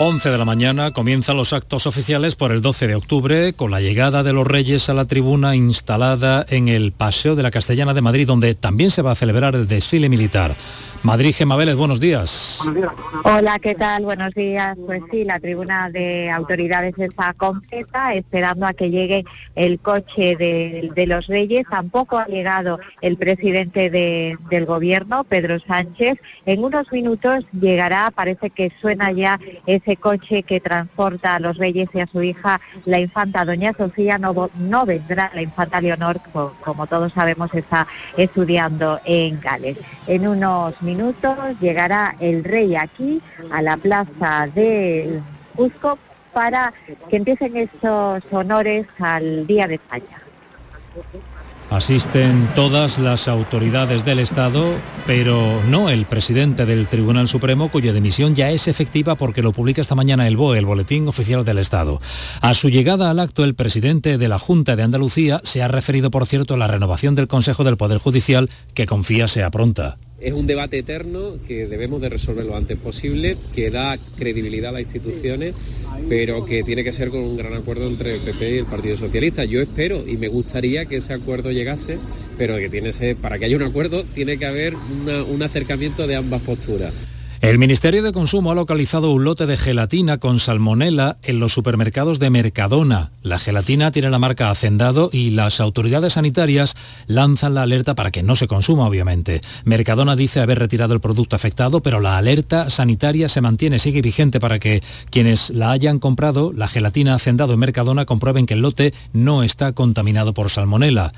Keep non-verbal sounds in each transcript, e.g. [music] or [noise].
11 de la mañana comienzan los actos oficiales por el 12 de octubre con la llegada de los Reyes a la tribuna instalada en el Paseo de la Castellana de Madrid, donde también se va a celebrar el desfile militar. Madrid, Gemma Vélez, buenos días. Hola, ¿qué tal? Buenos días. Pues sí, la tribuna de autoridades está completa, esperando a que llegue el coche de, los Reyes. Tampoco ha llegado el presidente del gobierno, Pedro Sánchez. En unos minutos llegará, parece que suena ya ese coche que transporta a los Reyes y a su hija, la infanta Doña Sofía. No, no vendrá la infanta Leonor, como, como todos sabemos, está estudiando en Gales. En unos minutos llegará el rey aquí a la plaza de Cusco para que empiecen estos honores al Día de España. Asisten todas las autoridades del Estado, pero no el presidente del Tribunal Supremo, cuya dimisión ya es efectiva porque lo publica esta mañana el BOE, el Boletín Oficial del Estado. A su llegada al acto, el presidente de la Junta de Andalucía se ha referido, por cierto, a la renovación del Consejo del Poder Judicial, que confía sea pronta. Es un debate eterno que debemos de resolver lo antes posible, que da credibilidad a las instituciones, pero que tiene que ser con un gran acuerdo entre el PP y el Partido Socialista. Yo espero y me gustaría que ese acuerdo llegase, pero que tiene para que haya un acuerdo tiene que haber un acercamiento de ambas posturas. El Ministerio de Consumo ha localizado un lote de gelatina con salmonela en los supermercados de Mercadona. La gelatina tiene la marca Hacendado y las autoridades sanitarias lanzan la alerta para que no se consuma, obviamente. Mercadona dice haber retirado el producto afectado, pero la alerta sanitaria se mantiene, sigue vigente para que quienes la hayan comprado, la gelatina Hacendado en Mercadona, comprueben que el lote no está contaminado por salmonela.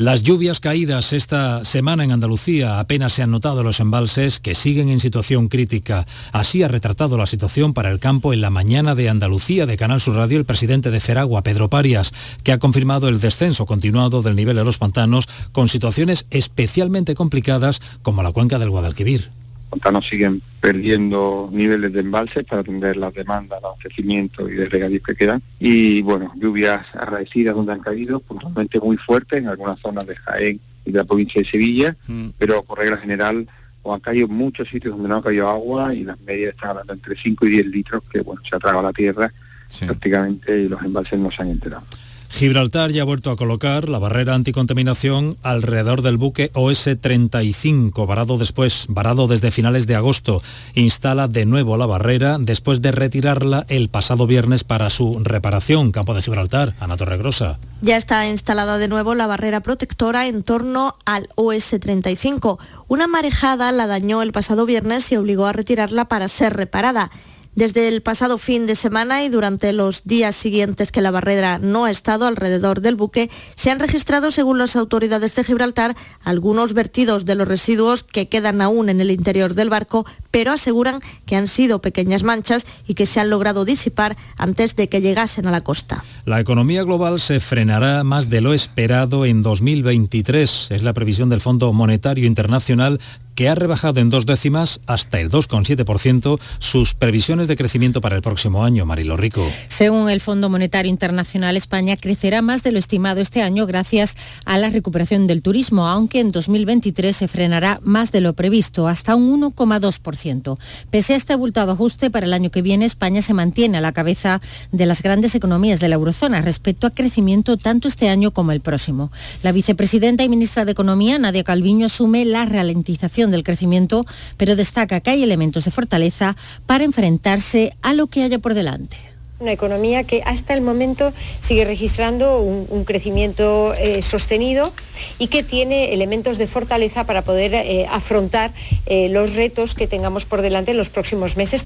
Las lluvias caídas esta semana en Andalucía apenas se han notado los embalses que siguen en situación crítica. Así ha retratado la situación para el campo en la mañana de Andalucía de Canal Sur Radio el presidente de Feragua, Pedro Parias, que ha confirmado el descenso continuado del nivel de los pantanos con situaciones especialmente complicadas como la cuenca del Guadalquivir pantanos siguen perdiendo niveles de embalse para atender las demandas de abastecimiento y de regadío que quedan. Y bueno, lluvias agradecidas donde han caído, puntualmente muy fuertes en algunas zonas de Jaén y de la provincia de Sevilla, mm. pero por regla general o han caído muchos sitios donde no ha caído agua y las medias están hablando entre 5 y 10 litros que bueno se ha tragado la tierra prácticamente y los embalses no se han enterado. Gibraltar ya ha vuelto a colocar la barrera anticontaminación alrededor del buque OS-35, varado después, varado desde finales de agosto. Instala de nuevo la barrera después de retirarla el pasado viernes para su reparación. Campo de Gibraltar, Ana Torregrosa. Ya está instalada de nuevo la barrera protectora en torno al OS-35. Una marejada la dañó el pasado viernes y obligó a retirarla para ser reparada. Desde el pasado fin de semana y durante los días siguientes que la barrera no ha estado alrededor del buque, se han registrado, según las autoridades de Gibraltar, algunos vertidos de los residuos que quedan aún en el interior del barco, pero aseguran que han sido pequeñas manchas y que se han logrado disipar antes de que llegasen a la costa. La economía global se frenará más de lo esperado en 2023. Es la previsión del Fondo Monetario Internacional que ha rebajado en dos décimas hasta el 2,7% sus previsiones de crecimiento para el próximo año. Marilo Rico. Según el Fondo Monetario Internacional, España crecerá más de lo estimado este año gracias a la recuperación del turismo, aunque en 2023 se frenará más de lo previsto, hasta un 1,2%. Pese a este abultado ajuste, para el año que viene España se mantiene a la cabeza de las grandes economías de la eurozona respecto a crecimiento tanto este año como el próximo. La vicepresidenta y ministra de Economía, Nadia Calviño, asume la ralentización del crecimiento, pero destaca que hay elementos de fortaleza para enfrentarse a lo que haya por delante una economía que hasta el momento sigue registrando un, crecimiento eh, sostenido y que tiene elementos de fortaleza para poder eh, afrontar eh, los retos que tengamos por delante en los próximos meses.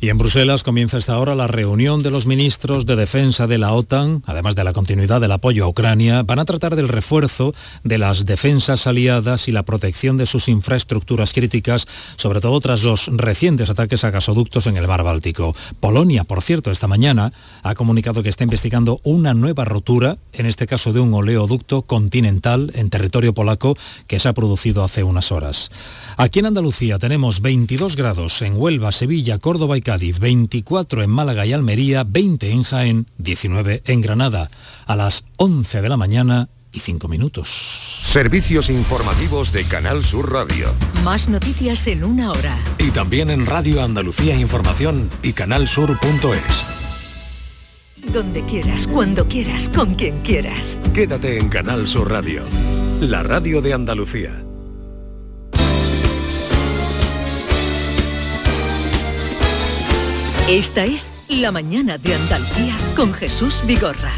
Y en Bruselas comienza esta hora la reunión de los ministros de defensa de la OTAN, además de la continuidad del apoyo a Ucrania, van a tratar del refuerzo de las defensas aliadas y la protección de sus infraestructuras críticas, sobre todo tras los recientes ataques a gasoductos en el mar Báltico. Polonia, por cierto, esta mañana ha comunicado que está investigando una nueva rotura, en este caso de un oleoducto continental en territorio polaco que se ha producido hace unas horas. Aquí en Andalucía tenemos 22 grados en Huelva, Sevilla, Córdoba y Cádiz, 24 en Málaga y Almería, 20 en Jaén, 19 en Granada. A las 11 de la mañana y 5 minutos. Servicios informativos de Canal Sur Radio. Más noticias en una hora. Y también en Radio Andalucía Información y canalsur.es. Donde quieras, cuando quieras, con quien quieras. Quédate en Canal Sur Radio, la radio de Andalucía. Esta es La mañana de Andalucía con Jesús Vigorra.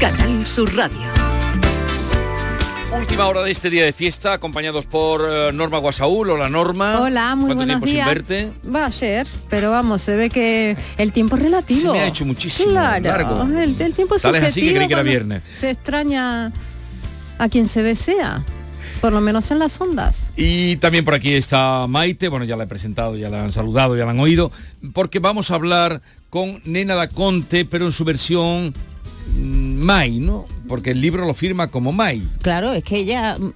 Canal Sur Radio. Última hora de este día de fiesta, acompañados por eh, Norma Guasaúl. Hola Norma. Hola, muy ¿Cuánto buenos tiempo días. sin verte? Va a ser, pero vamos, se ve que el tiempo es relativo. Se me ha hecho muchísimo Claro, largo. El, el tiempo es Tal es subjetivo así que creí que era viernes. Se extraña a quien se desea, por lo menos en las ondas. Y también por aquí está Maite, bueno, ya la he presentado, ya la han saludado, ya la han oído, porque vamos a hablar con Nena da Conte, pero en su versión mm, Mai, ¿no? Porque el libro lo firma como Mai. Claro, es que ella, mm,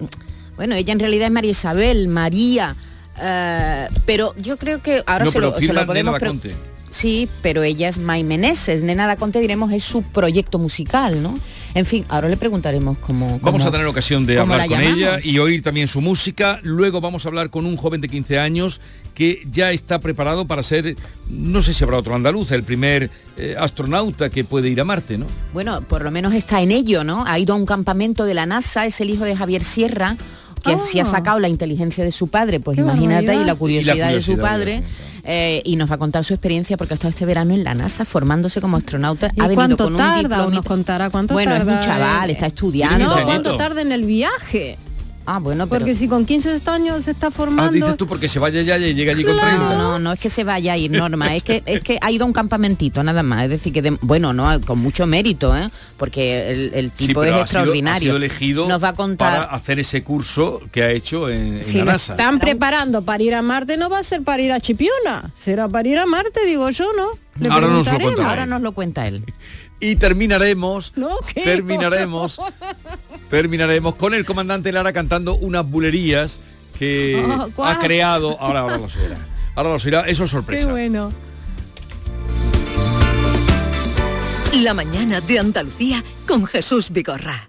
bueno, ella en realidad es María Isabel, María, eh, pero yo creo que ahora no, se, pero lo, se lo podemos... Nena da pre- Conte. Sí, pero ella es May Meneses. Nena da Conte, diremos, es su proyecto musical, ¿no? En fin, ahora le preguntaremos cómo... Vamos cómo- a tener ocasión de hablar la con ella y oír también su música. Luego vamos a hablar con un joven de 15 años que ya está preparado para ser, no sé si habrá otro andaluz, el primer eh, astronauta que puede ir a Marte, ¿no? Bueno, por lo menos está en ello, ¿no? Ha ido a un campamento de la NASA, es el hijo de Javier Sierra, que sí ha Ah. sacado la inteligencia de su padre, pues Qué imagínate, y la curiosidad, Y la de su padre, eh, y nos va a contar su experiencia porque ha estado este verano en la NASA formándose como astronauta. ¿Y ha venido cuánto con un tarda? diplomita. Nos contará cuánto Bueno, es un chaval, está estudiando. No, cuánto tarda en el viaje. Ah, bueno, pero... Porque si con 15 años se está Ah, formando... dices tú porque se vaya ya y llega allí con No, 30. no, no es que se vaya a ir, Norma, es que es que ha ido a un campamentito nada más, es decir que de- bueno, no con mucho mérito, ¿eh? porque el, tipo es ha sido- extraordinario. ha sido elegido Nos va a contar para hacer ese curso que ha hecho en, en Sí, la NASA. Están preparando para ir a Marte, no va a ser para ir a Chipiona, será para ir a Marte, digo yo, ¿no? Le Ahora nos lo. Ahora nos lo cuenta él. Y terminaremos, No, terminaremos, terminaremos con el comandante Lara cantando unas bulerías que ¿cuál? [laughs] ha creado. Ahora, ahora lo oirás. Ahora lo oirás. Eso es Qué sorpresa. bueno. La mañana de Andalucía con Jesús Vigorra.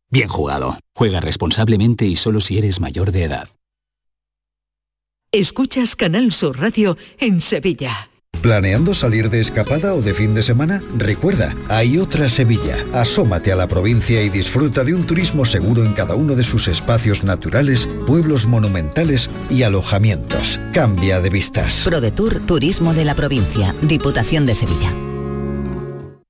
bien jugado. Juega responsablemente y solo si eres mayor de edad. Escuchas Canal Sur Radio en Sevilla. ¿Planeando salir de escapada o de fin de semana? Recuerda, hay otra Sevilla. Asómate a la provincia y disfruta de un turismo seguro en cada uno de sus espacios naturales, pueblos monumentales y alojamientos. Cambia de vistas. ProDetour Turismo de la Provincia, Diputación de Sevilla.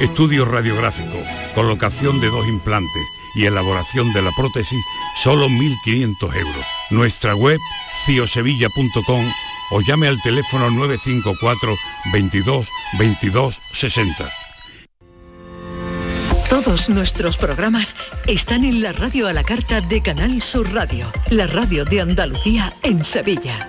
Estudio radiográfico, colocación de dos implantes y elaboración de la prótesis, solo 1.500 euros. Nuestra web, ciosevilla.com o llame al teléfono 954 22 22 60. Todos nuestros programas están en la radio a la carta de Canal Sur Radio, la radio de Andalucía en Sevilla.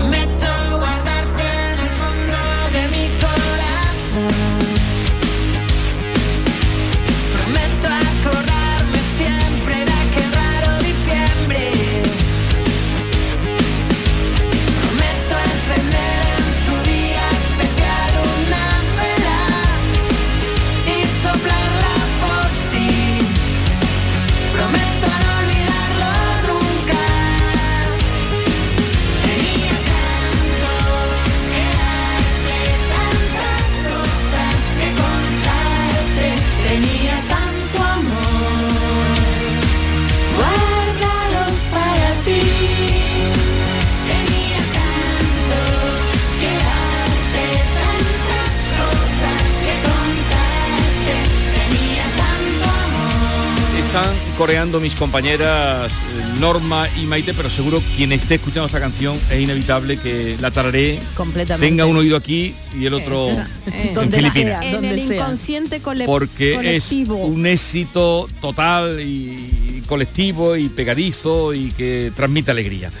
Mis compañeras eh, Norma y Maite, pero seguro quien esté escuchando esta canción es inevitable que la tararé, Completamente. tenga un oído aquí y el otro Eh, en donde Filipinas. sea, en el inconsciente cole- Porque colectivo. es un éxito total y colectivo y pegadizo y que transmite alegría.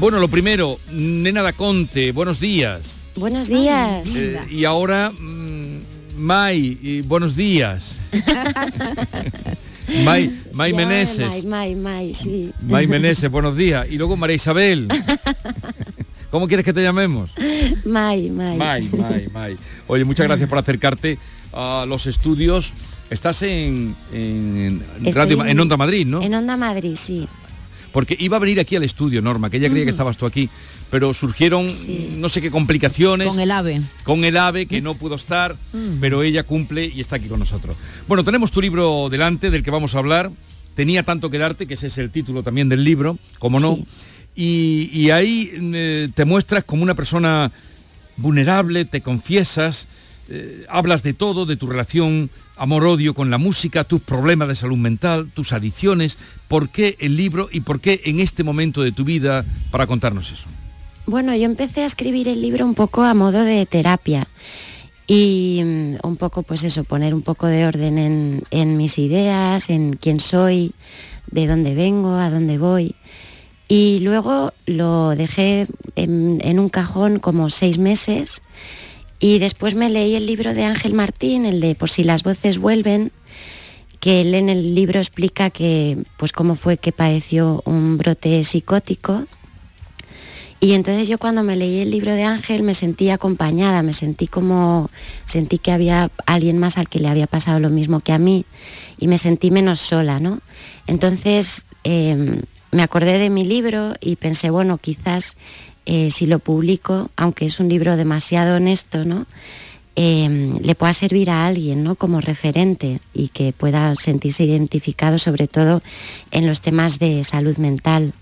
Bueno, lo primero, Nena da Conte, buenos días. Buenos días. Eh, y ahora, mm, Mai, y buenos días. [laughs] Mai [laughs] Ya, Meneses. Mai, Mai, Mai, sí. Mai Meneses, buenos días. Y luego María Isabel. [laughs] ¿Cómo quieres que te llamemos? Mai, Mai. Mai, Mai, Mai. Oye, muchas gracias por acercarte a los estudios. Estás en, en Radio, Ma- en Onda Madrid, ¿no? En Onda Madrid, sí. Porque iba a venir aquí al estudio, Norma, que ella creía que Ujú. estabas tú aquí, pero surgieron no sé qué complicaciones. Con el ave. Con el ave, que no pudo estar, pero ella cumple y está aquí con nosotros. Bueno, tenemos tu libro delante, del que vamos a hablar. Tenía tanto que darte, que ese es el título también del libro, como no. Y, y ahí eh, te muestras como una persona vulnerable, te confiesas, eh, hablas de todo, de tu relación amor-odio con la música, tus problemas de salud mental, tus adicciones. ¿Por qué el libro y por qué en este momento de tu vida para contarnos eso? Bueno, yo empecé a escribir el libro un poco a modo de terapia y mm, un poco, pues eso, poner un poco de orden en, en mis ideas, en quién soy, de dónde vengo, a dónde voy. Y luego lo dejé en, en un cajón como seis meses y después me leí el libro de Ángel Martín, el de Por si las voces vuelven, que él en el libro explica que, pues cómo fue que padeció un brote psicótico y entonces yo cuando me leí el libro de Ángel me sentí acompañada, me sentí como, sentí que había alguien más al que le había pasado lo mismo que a mí y me sentí menos sola, ¿no? Entonces eh, me acordé de mi libro y pensé, bueno, quizás eh, si lo publico, aunque es un libro demasiado honesto, ¿no? Eh, le pueda servir a alguien, ¿no? Como referente y que pueda sentirse identificado sobre todo en los temas de salud mental.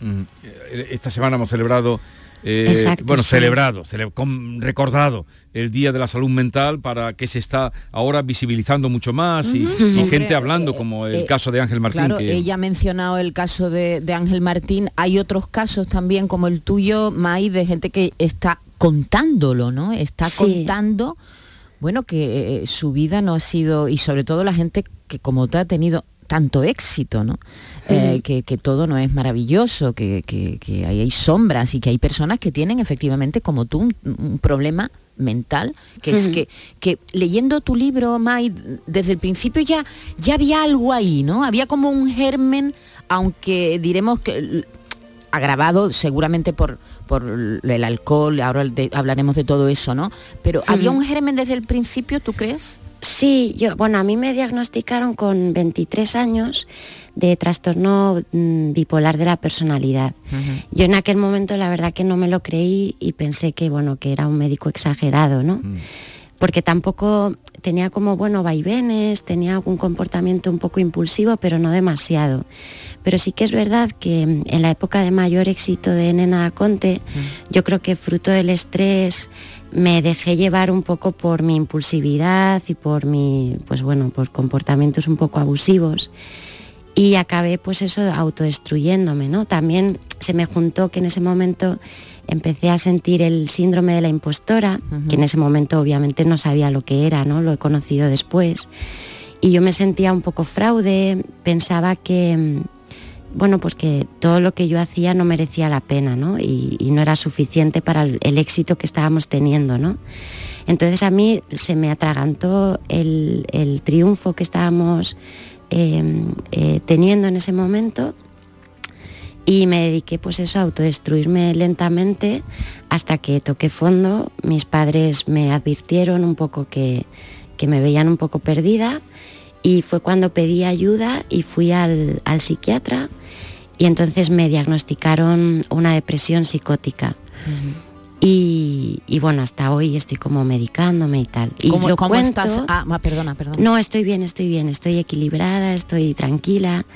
Mm, Esta semana hemos celebrado, eh, Exacto, bueno, sí. celebrado, cele- recordado el Día de la Salud Mental para que se está ahora visibilizando mucho más y, Ujú. y Hombre, gente hablando como el eh, caso de Ángel Martín. Claro, que- ella ha mencionado el caso de, de Ángel Martín. Hay otros casos también como el tuyo, May, de gente que está contándolo, ¿no? Está Sí. contando, bueno, que eh, su vida no ha sido, y sobre todo la gente que como tú ha tenido tanto éxito, ¿no? Eh, que, que todo no es maravilloso, que, que- que ahí hay sombras y que hay personas que tienen efectivamente, como tú, un, un problema mental, que es que, que leyendo tu libro, May, desde el principio ya, ya había algo ahí, ¿no? Había como un germen, aunque diremos que agravado seguramente por, por el alcohol, ahora de- hablaremos de todo eso, ¿no? Pero había un germen desde el principio, ¿tú crees? Sí, yo, bueno, a mí me diagnosticaron con 23 años de trastorno mm, bipolar de la personalidad. Yo en aquel momento la verdad que no me lo creí y pensé que bueno, que era un médico exagerado, ¿no? Porque tampoco tenía como bueno vaivenes, tenía algún comportamiento un poco impulsivo, pero no demasiado. Pero sí que es verdad que mm, en la época de mayor éxito de Nena Conte, yo creo que fruto del estrés me dejé llevar un poco por mi impulsividad y por mi, pues bueno, por comportamientos un poco abusivos y acabé pues eso autodestruyéndome, ¿no? También se me juntó que en ese momento empecé a sentir el síndrome de la impostora, que en ese momento obviamente no sabía lo que era, ¿no? Lo he conocido después. Y yo me sentía un poco fraude, pensaba que bueno, pues que todo lo que yo hacía no merecía la pena, ¿no? Y, no era suficiente para el, éxito que estábamos teniendo, ¿no? Entonces a mí se me atragantó el, el triunfo que estábamos eh, eh, teniendo en ese momento y me dediqué pues eso a autodestruirme lentamente hasta que toqué fondo. Mis padres me advirtieron un poco que, que me veían un poco perdida y fue cuando pedí ayuda y fui al, al psiquiatra y entonces me diagnosticaron una depresión psicótica. Y, y bueno, hasta hoy estoy como medicándome y tal. Y ¿Cómo, lo cómo cuento- estás? Ah, perdona, perdona. no, estoy bien, estoy bien, estoy equilibrada, estoy tranquila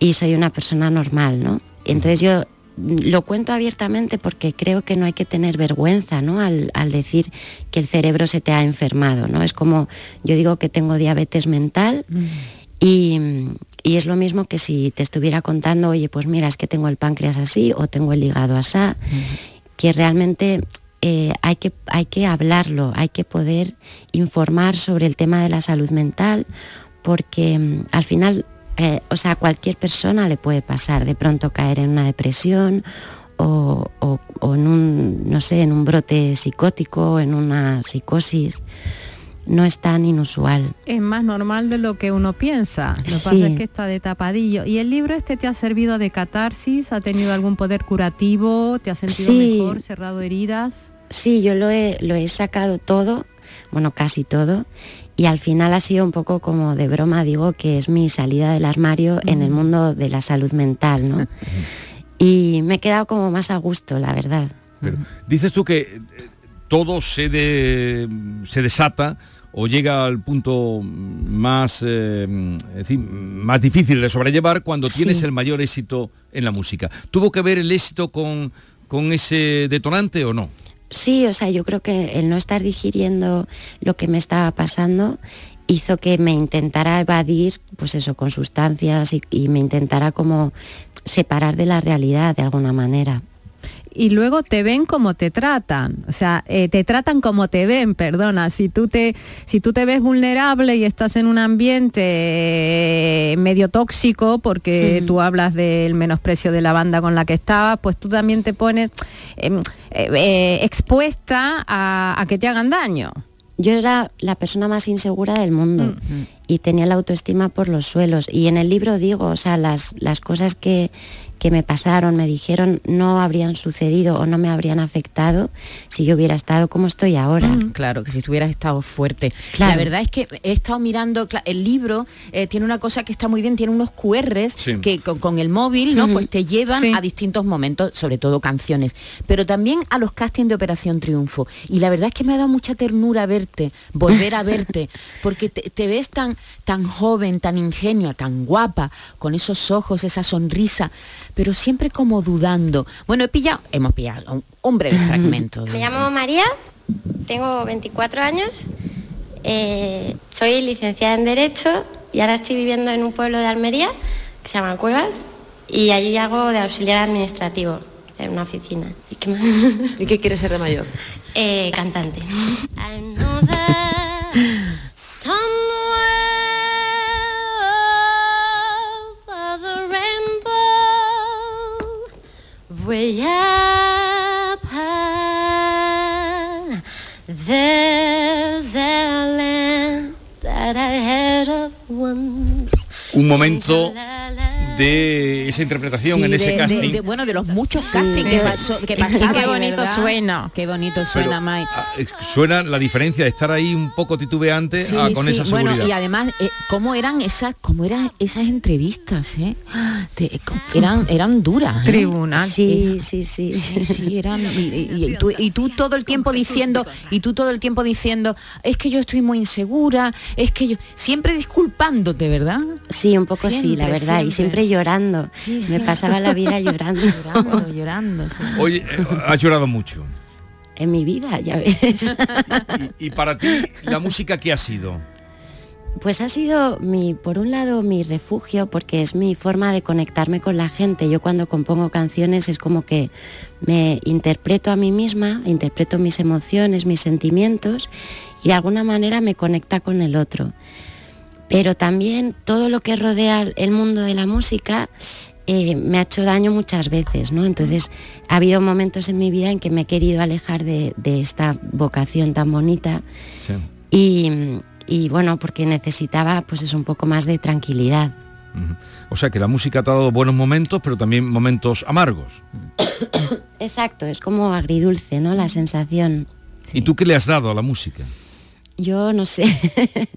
y soy una persona normal, ¿no? Entonces yo lo cuento abiertamente porque creo que no hay que tener vergüenza, ¿no? Al, al decir que el cerebro se te ha enfermado, ¿no? Es como yo digo que tengo diabetes mental y, Y es lo mismo que si te estuviera contando, oye, pues mira, es que tengo el páncreas así o tengo el hígado así, que realmente eh, hay, que, hay que hablarlo, hay que poder informar sobre el tema de la salud mental, porque mm, al final, eh, o sea, a cualquier persona le puede pasar de pronto caer en una depresión o, o- o en un, no sé, en un brote psicótico, en una psicosis. No es tan inusual. Es más normal de lo que uno piensa. Lo que pasa es que está de tapadillo. ¿Y el libro este te ha servido de catarsis? ¿Ha tenido algún poder curativo? ¿Te has sentido Sí. mejor? ¿Cerrado heridas? Sí, yo lo he, lo he sacado todo, bueno, casi todo, y al final ha sido un poco como de broma, digo que es mi salida del armario en el mundo de la salud mental, ¿no? Y me he quedado como más a gusto, la verdad. Pero dices tú que eh, todo se, de- se desata o llega al punto más, eh, más difícil de sobrellevar cuando tienes Sí. el mayor éxito en la música. ¿Tuvo que ver el éxito con, con ese detonante o no? Sí, o sea, yo creo que el no estar digiriendo lo que me estaba pasando hizo que me intentara evadir, pues eso, con sustancias y, y me intentara como separar de la realidad de alguna manera. Y luego te ven como te tratan, o sea, eh, te tratan como te ven, perdona, si tú te, si tú te ves vulnerable y estás en un ambiente eh, medio tóxico, porque tú hablas del menosprecio de la banda con la que estabas, pues tú también te pones em, eh, eh, expuesta a, a que te hagan daño. Yo era la persona más insegura del mundo y tenía la autoestima por los suelos. Y en el libro digo, o sea, las, las cosas que, que me pasaron, me dijeron, no habrían sucedido o no me habrían afectado si yo hubiera estado como estoy ahora. Mm, Claro, que si tuvieras estado fuerte. Claro. La verdad es que he estado mirando, el libro eh, tiene una cosa que está muy bien, tiene unos QRs Sí. que con, con el móvil, ¿no? Pues te llevan Sí. a distintos momentos, sobre todo canciones, pero también a los castings de Operación Triunfo. Y la verdad es que me ha dado mucha ternura verte, volver a verte, [laughs] porque te, te ves tan, tan joven, tan ingenua, tan guapa, con esos ojos, esa sonrisa, pero siempre como dudando. Bueno, he pillado, hemos pillado un, un breve fragmento. de- Me llamo María, tengo 24 años, eh, soy licenciada en Derecho y ahora estoy viviendo en un pueblo de Almería que se llama Cuevas y allí hago de auxiliar administrativo en una oficina. ¿Y qué, más? ¿Y qué quieres ser de mayor? Eh, cantante. [laughs] way up high, there's a land that I heard of once. Un momento de esa interpretación Sí, en ese de- casting. de- de- bueno, de los muchos castings que, pasó, que Y pasaban. qué bonito verdad. suena. Qué bonito suena, Mai. ah, eh, Suena la diferencia de estar ahí un poco titubeante Sí, a- con sí, esa seguridad. Bueno, y además, eh, ¿cómo eran esas, cómo eran esas entrevistas? eh? Te- co- eran, eran duras. ¿eh? Tribunal. Sí, sí, sí. Sí, sí, eran. Y, y- y tú, y tú todo el tiempo diciendo, y tú todo el tiempo diciendo, es que yo estoy muy insegura, es que yo. Siempre disculpándote, ¿verdad? Sí, un poco sí, la Siempre, verdad, y siempre llorando. Me pasaba la vida llorando. [laughs] llorando, llorando. sí. Oye, eh, has llorado mucho. En mi vida, ya ves. [laughs] Y para ti, ¿la música qué ha sido? Pues ha sido mi, por un lado, mi refugio, porque es mi forma de conectarme con la gente. Yo cuando compongo canciones es como que me interpreto a mí misma, interpreto mis emociones, mis sentimientos, y de alguna manera me conecta con el otro. Pero también todo lo que rodea el mundo de la música eh, me ha hecho daño muchas veces, ¿no? Entonces ha habido momentos en mi vida en que me he querido alejar de, de esta vocación tan bonita y, y, bueno, porque necesitaba pues es un poco más de tranquilidad. O sea que la música te ha dado buenos momentos, pero también momentos amargos. [coughs] Exacto, es como agridulce, ¿no? La sensación. ¿Y tú qué le has dado a la música? Yo no sé, [laughs]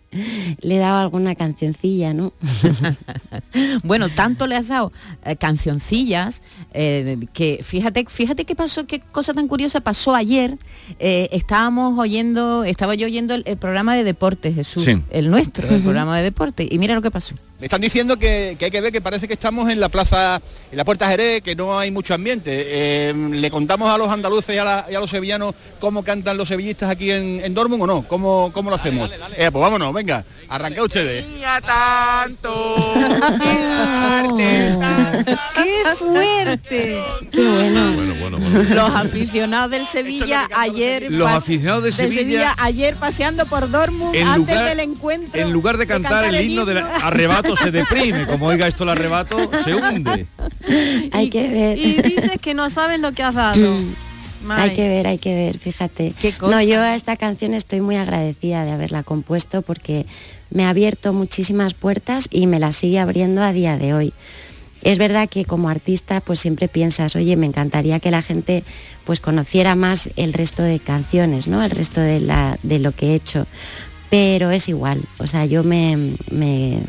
le he dado alguna cancioncilla, ¿no? [laughs] bueno, tanto le has dado eh, cancioncillas eh, que fíjate, fíjate qué pasó, qué cosa tan curiosa pasó ayer. eh, estábamos oyendo, estaba yo oyendo el, el programa de deportes, Jesús, Sí. el nuestro, el programa de deportes, y mira lo que pasó. Me están diciendo que, que hay que ver que parece que estamos en la plaza, en la Puerta Jerez, que no hay mucho ambiente. Eh, ¿Le contamos a los andaluces y a, la- y a los sevillanos cómo cantan los sevillistas aquí en, en Dortmund o no? ¿Cómo, cómo lo hacemos? Eh, pues vámonos, venga, arranca ustedes. tanto. ¡Qué fuerte! ¡Qué bueno! Bueno, bueno, bueno. Los aficionados del Sevilla ayer Los aficionados de Sevilla- ayer paseando por Dortmund En antes lugar- del encuentro. En lugar de cantar el himno del arrebato se [laughs] deprime. Como oiga esto el arrebato, se hunde. Hay que ver. Y dices que no sabes lo que has dado. Hay que ver, hay que ver, fíjate. cosa? No, yo a esta canción estoy muy agradecida de haberla compuesto porque me ha abierto muchísimas puertas y me las sigue abriendo a día de hoy. Es verdad que como artista pues siempre piensas, oye, me encantaría que la gente pues conociera más el resto de canciones, ¿no? El resto de, la, de lo que he hecho. Pero es igual, o sea, yo me, me,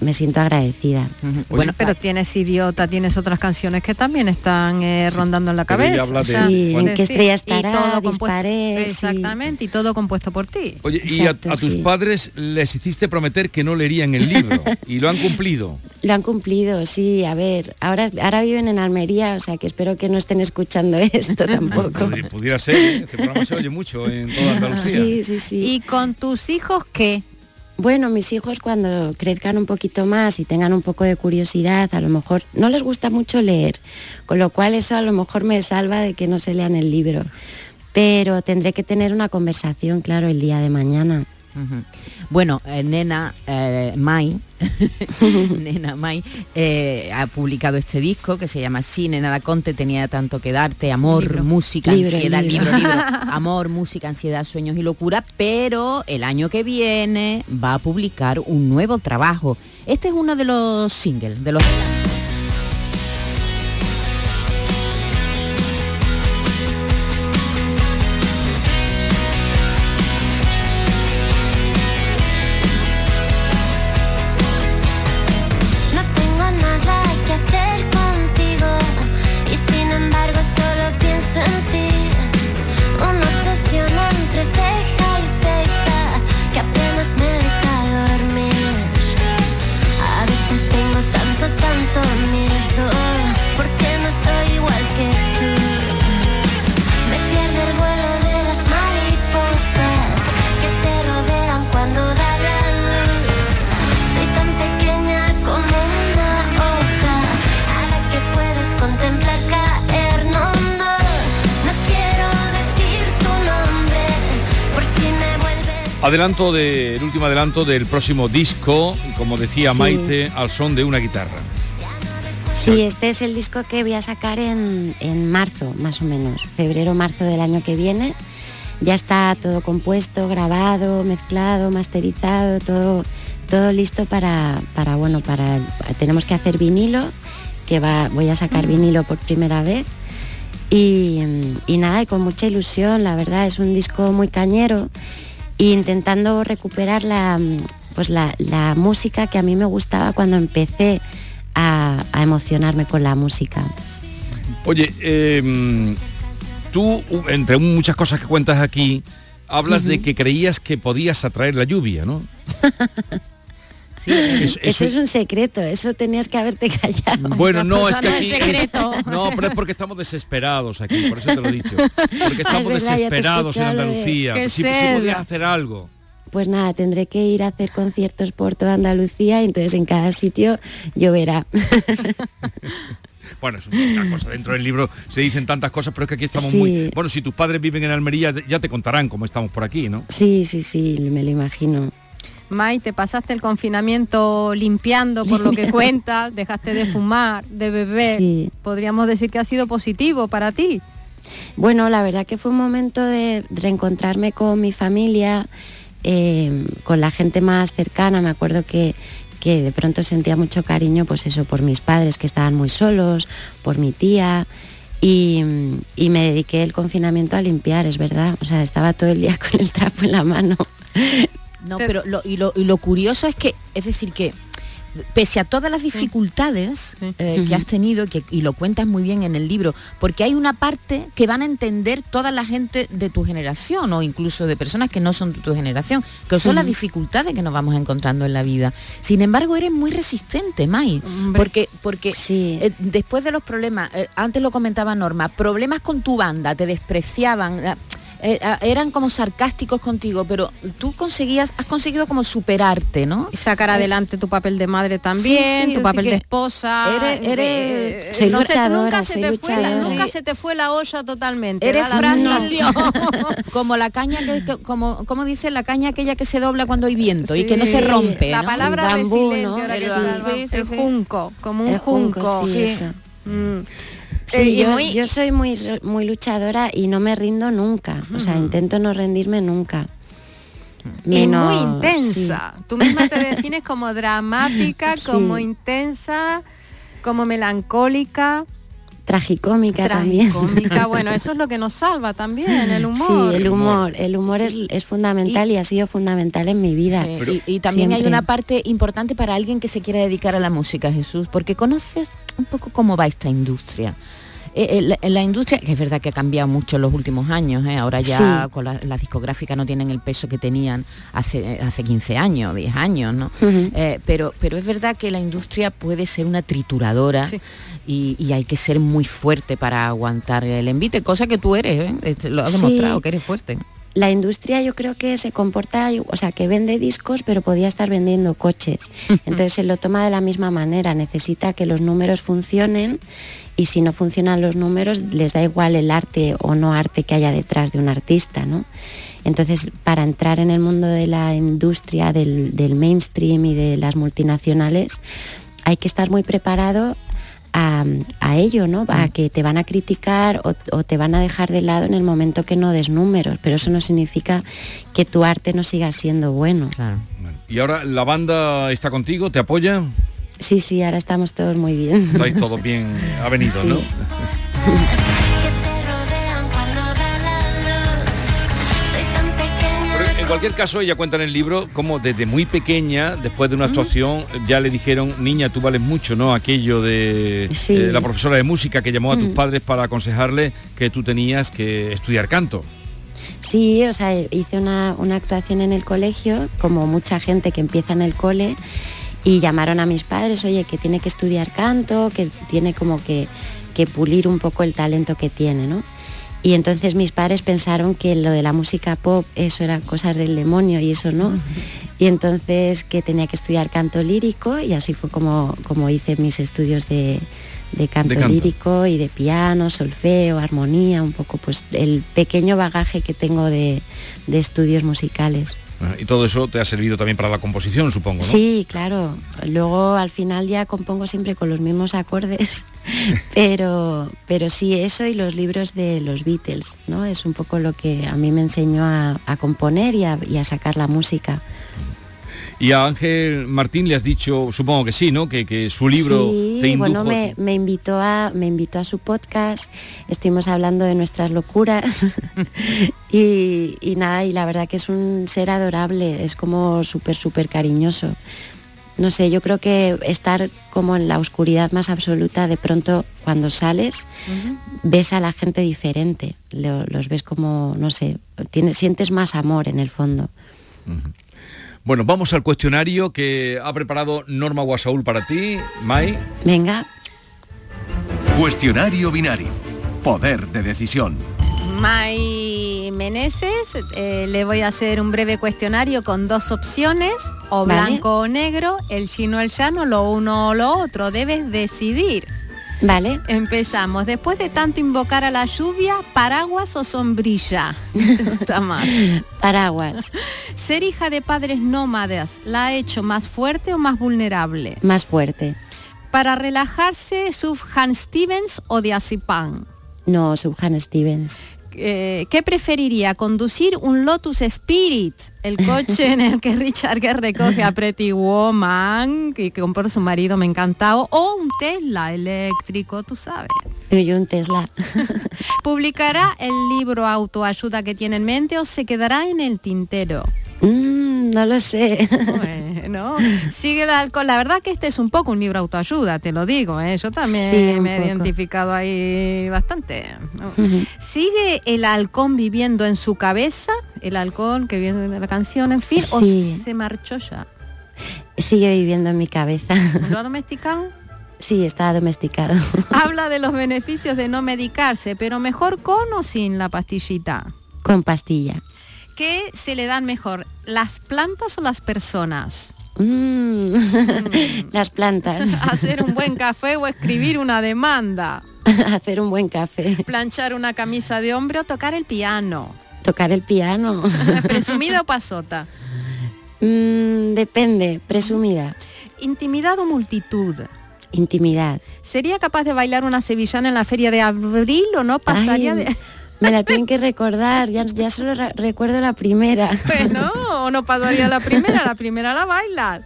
me siento agradecida. Bueno, pero tienes idiota, tienes otras canciones que también están eh, rondando en la cabeza. habla o de- sea, Sí, Bueno. en qué estrella y estará, disparé. Exactamente, y todo compuesto por ti. Oye, y a, tus sí. padres les hiciste prometer que no leerían el libro [laughs] y lo han cumplido. Lo han cumplido, sí, a ver, ahora, ahora viven en Almería, o sea que espero que no estén escuchando [laughs] esto [laughs] tampoco. Pudiera ser, ¿eh? este programa se oye mucho en toda Andalucía. Sí, sí, sí. ¿Y con tus hijos qué? Bueno, mis hijos cuando crezcan un poquito más y tengan un poco de curiosidad, a lo mejor no les gusta mucho leer, con lo cual eso a lo mejor me salva de que no se lean el libro. Pero tendré que tener una conversación, claro, el día de mañana. Bueno, eh, Nena eh, Mai, [laughs] Nena Mai eh, ha publicado este disco que se llama Sí, Nena da Conte, tenía tanto que darte, amor, música, ansiedad, libro, [laughs] amor, música, ansiedad, sueños y locura, pero el año que viene va a publicar un nuevo trabajo. Este es uno de los singles, de los Adelanto del último adelanto del próximo disco, como decía Sí. Maite, al son de una guitarra. Sí, este es el disco que voy a sacar en, en marzo, más o menos, febrero-marzo del año que viene. Ya está todo compuesto, grabado, mezclado, masterizado, todo, todo listo para, para, bueno, para, tenemos que hacer vinilo, que va, voy a sacar vinilo por primera vez. Y, y nada, y con mucha ilusión, la verdad, es un disco muy cañero e intentando recuperar la, pues la, la música que a mí me gustaba cuando empecé a, a emocionarme con la música. Oye, eh, tú, entre muchas cosas que cuentas aquí, hablas de que creías que podías atraer la lluvia, ¿no? [laughs] Sí, Eso- Eso, eso- es un secreto, eso tenías que haberte [laughs] callado. Bueno, no, es que no aquí... secreto. [laughs] No, pero es porque estamos desesperados aquí, por eso te lo he dicho. Porque estamos verdad, desesperados en de- Andalucía. ¡Qué sí, sí selva! podías hacer algo. Pues nada, tendré que ir a hacer conciertos por toda Andalucía y entonces en cada sitio lloverá. [laughs] Bueno, es una cosa, dentro del libro se dicen tantas cosas, pero es que aquí estamos Sí. muy... Bueno, si tus padres viven en Almería, ya te contarán cómo estamos por aquí, ¿no? Sí, sí, sí, me lo imagino. Mai, te pasaste el confinamiento limpiando por lo que cuentas, dejaste de fumar, de beber. Sí. Podríamos decir que ha sido positivo para ti. Bueno, la verdad que fue un momento de reencontrarme con mi familia, eh, con la gente más cercana. Me acuerdo que, que de pronto sentía mucho cariño, pues eso, por mis padres que estaban muy solos, por mi tía. Y, y me dediqué el confinamiento a limpiar, es verdad. O sea, estaba todo el día [laughs] con el trapo en la mano. No, pero lo, y, lo, y lo curioso es que, es decir, que pese a todas las dificultades eh, que has tenido, que, y lo cuentas muy bien en el libro, porque hay una parte que van a entender toda la gente de tu generación o incluso de personas que no son de tu generación, que son las dificultades que nos vamos encontrando en la vida. Sin embargo, eres muy resistente, Mai, porque, porque eh, después de los problemas, eh, antes lo comentaba Norma, problemas con tu banda, te despreciaban. Eh, eh, eran como sarcásticos contigo, pero tú conseguías, has conseguido como superarte, ¿no? Y sacar adelante tu papel de madre también, Sí, sí, tu papel de esposa. eres- de- eres- de- Soy no sé, nunca, se te fue la, nunca Sí. se te fue la olla totalmente. Eres frágil, sensación. [laughs] como la caña que, como, como dice la caña aquella que se dobla cuando hay viento y que no Sí, se rompe. La ¿no? palabra El bambú, resiliente, ¿no? ahora que El- salva. sí, sí, el sí. junco, como un El junco, junco. sí, eso. Mm. Sí, Eh, yo, muy- yo soy muy, muy luchadora y no me rindo nunca. O sea, intento no rendirme nunca. Y muy intensa. Tú misma te [laughs] defines como dramática, Sí. como intensa, como melancólica. Tragicómica también. Tragicómica, [laughs] bueno, eso es lo que nos salva también, el humor. Sí, el humor. El humor es, es fundamental y, ha sido fundamental en mi vida. Sí, y, y también hay una parte importante para alguien que se quiera dedicar a la música, Jesús, porque conoces un poco cómo va esta industria. Eh, eh, la, la industria, que es verdad que ha cambiado mucho en los últimos años, ¿eh? ahora ya Sí. con la- las discográficas no tienen el peso que tenían hace, hace 15 años, 10 años, ¿no? Eh, pero, pero es verdad que la industria puede ser una trituradora y, y hay que ser muy fuerte para aguantar el envite, cosa que tú eres, ¿eh? Este, lo has Sí. demostrado, que eres fuerte. La industria yo creo que se comporta, o sea, que vende discos, pero podía estar vendiendo coches. Entonces se lo toma de la misma manera, necesita que los números funcionen y si no funcionan los números les da igual el arte o no arte que haya detrás de un artista, ¿no? Entonces, para entrar en el mundo de la industria, del, del mainstream y de las multinacionales, hay que estar muy preparado a, a ello, ¿no? A que te van a criticar o, o te van a dejar de lado en el momento que no des números, pero eso no significa que tu arte no siga siendo bueno. Y ahora la banda está contigo, te apoya, Sí, sí, ahora estamos todos muy bien. estáis todos bien avenidos, Sí. ¿no? [laughs] en cualquier caso, ella cuenta en el libro cómo desde muy pequeña, después de una actuación, ya le dijeron, niña, tú vales mucho, ¿no? Aquello de Sí. eh, la profesora de música que llamó a tus padres para aconsejarle que tú tenías que estudiar canto. Sí, o sea, hice una, una actuación en el colegio, como mucha gente que empieza en el cole, y llamaron a mis padres, oye, que tiene que estudiar canto, que tiene como que, que pulir un poco el talento que tiene, ¿no? Y entonces mis padres pensaron que lo de la música pop, eso eran cosas del demonio y eso no. Y entonces que tenía que estudiar canto lírico y así fue como, como hice mis estudios de, de canto De canto. lírico y de piano, solfeo, armonía, un poco pues el pequeño bagaje que tengo de, de estudios musicales. Ah, Y todo eso te ha servido también para la composición, supongo, ¿no? Sí, claro. Luego al final ya compongo siempre con los mismos acordes, [laughs] pero, pero sí eso y los libros de los Beatles, ¿no? Es un poco lo que a mí me enseñó a, a componer y a, y a sacar la música. Y a Ángel Martín le has dicho, supongo que sí, ¿no? Que, que su libro sí, te indujo. bueno, me, me invitó a, me invitó a su podcast, estuvimos hablando de nuestras locuras [laughs] y, y nada, y la verdad que es un ser adorable, es como súper, súper cariñoso. No sé, yo creo que estar como en la oscuridad más absoluta, de pronto cuando sales, ves a la gente diferente, lo- los ves como, no sé, tienes, sientes más amor en el fondo. Bueno, vamos al cuestionario que ha preparado Norma Guasaúl para ti, Mai. Venga. Cuestionario binario. Poder de decisión. May Meneses, eh, le voy a hacer un breve cuestionario con dos opciones, o Vale. blanco o negro, el chino o el llano, lo uno o lo otro, debes decidir. Vale. Empezamos. Después de tanto invocar a la lluvia, paraguas o sombrilla. ¿Te gusta más? Paraguas. Ser hija de padres nómadas, ¿la ha hecho más fuerte o más vulnerable? Más fuerte. Para relajarse, sub Han Stevens o Diazepam. No, Subhan Stevens. Eh, ¿Qué preferiría? ¿Conducir un Lotus Spirit, el coche en el que [laughs] Richard Gere recoge a Pretty Woman, que compró su marido, me encantado, o un Tesla eléctrico, tú sabes? Yo un Tesla. [laughs] ¿Publicará el libro autoayuda que tiene en mente o se quedará en el tintero? Mm, no lo sé. Bueno, ¿no? Sigue el alcohol. La verdad que este es un poco un libro autoayuda, te lo digo, ¿eh? Yo también Sí, me he identificado ahí bastante. ¿no? ¿Sigue el halcón viviendo en su cabeza? El halcón que viene de la canción, en fin, Sí. o se marchó ya? Sigue viviendo en mi cabeza. ¿Lo ha domesticado? Sí, está domesticado. Habla de los beneficios de no medicarse, pero mejor con o sin la pastillita. Con pastilla. ¿Qué se le dan mejor, las plantas o las personas? Mm. [laughs] Las plantas. [laughs] Hacer un buen café o escribir una demanda. [laughs] Hacer un buen café. Planchar una camisa de hombre o tocar el piano. Tocar el piano. ¿Presumida o pasota? Mm, depende, presumida. Intimidad o multitud. Intimidad. ¿Sería capaz de bailar una sevillana en la feria de abril o no pasaría Ay, de... Me la tienen que recordar, ya, ya solo re- recuerdo la primera. Bueno, o no pasaría la primera, la primera la bailas.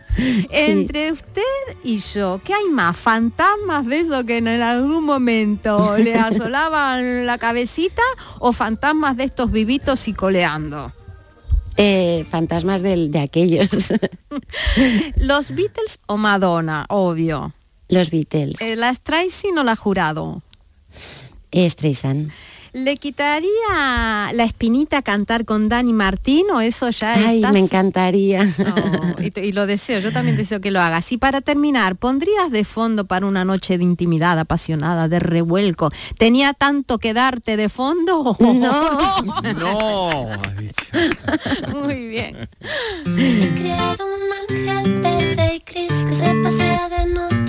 Entre usted y yo, ¿qué hay más? ¿Fantasmas de eso que en algún momento le asolaban la cabecita o fantasmas de estos vivitos y coleando? Eh, fantasmas de aquellos. [laughs] ¿Los Beatles o Madonna? Obvio. Los Beatles. Eh, ¿La Streisand o la Jurado? Eh, Streisand. ¿Le quitaría la espinita cantar con Dani Martín o eso ya Ay, estás- me encantaría. Y, te- y lo deseo, yo también deseo que lo hagas. Y para terminar, ¿pondrías de fondo para una noche de intimidad apasionada, de revuelco? ¿Tenía tanto que darte de fondo? [laughs] No. No. Muy bien. He creado un ángel verde y gris que se pasea de noche,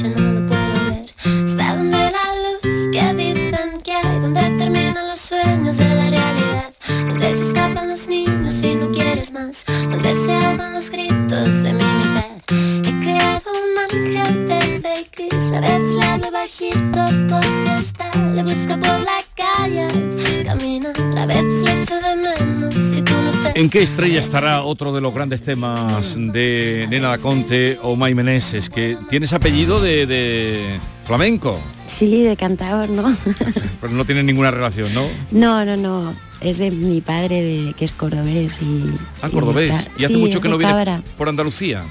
¿En qué estrella estará otro de los grandes temas de Nena Conte o May Meneses? Que tienes apellido de, de flamenco, Sí, de cantador, ¿no? [laughs] pero no tiene ninguna relación, ¿no? No, no, no. Es de mi padre, de, que es cordobés y... Ah, cordobés. y Y hace sí, mucho que no viene por Andalucía.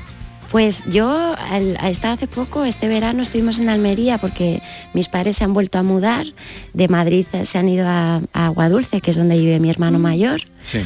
Pues yo, hasta hace poco, este verano estuvimos en Almería porque mis padres se han vuelto a mudar. De Madrid se han ido a, a Aguadulce, que es donde vive mi hermano mayor. Sí.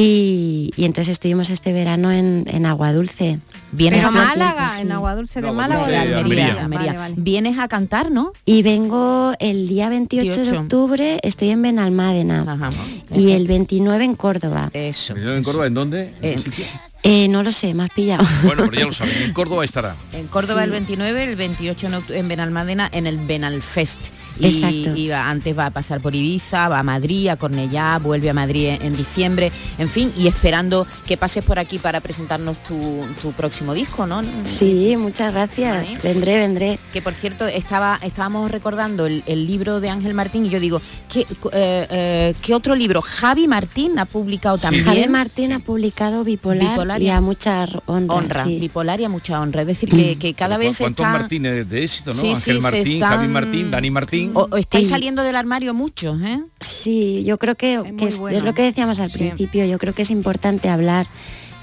Y, y entonces estuvimos este verano en, en Aguadulce. Vienes Pero a Málaga, en Agua Dulce de No, Málaga. o de de Almería. Almería. Almería. Vale, vale. Vienes a cantar, ¿no? Y vengo el día 28 de 28. octubre, estoy en Benalmádena. Ajá. Y el 29 en Córdoba. Eso. ¿Yo en Córdoba en dónde? ¿En qué Eh? Eh, no lo sé, me has pillado. Bueno, pero ya lo [laughs] saben, en Córdoba estará. En Córdoba Sí. el 29, el 28 en, en Benalmádena, en el Benalfest. Y, Exacto. y va- antes va a pasar por Ibiza, va a Madrid, a Cornellá, vuelve a Madrid en, en diciembre, en fin, y esperando que pases por aquí para presentarnos tu, tu próximo disco, ¿no? Sí, muchas gracias. Vale. Vendré, vendré. Que por cierto, estaba, estábamos recordando el, el libro de Ángel Martín y yo digo, ¿qué, eh, eh, ¿qué otro libro? Javi Martín ha publicado Sí. también. Javier Martín ha publicado Bipolar, Bipolar y y- a mucha honra. honra, sí. bipolar y a mucha honra. Es decir, que, que cada Pero vez cu- ¿Cuántos está... Martínez de éxito, no? Sí, Ángel sí, Martín, están- Javi Martín, Dani Martín. O, o estáis saliendo del armario muchos, ¿eh? Sí, yo creo que, es, bueno. es lo que decíamos al Sí. principio, yo creo que es importante hablar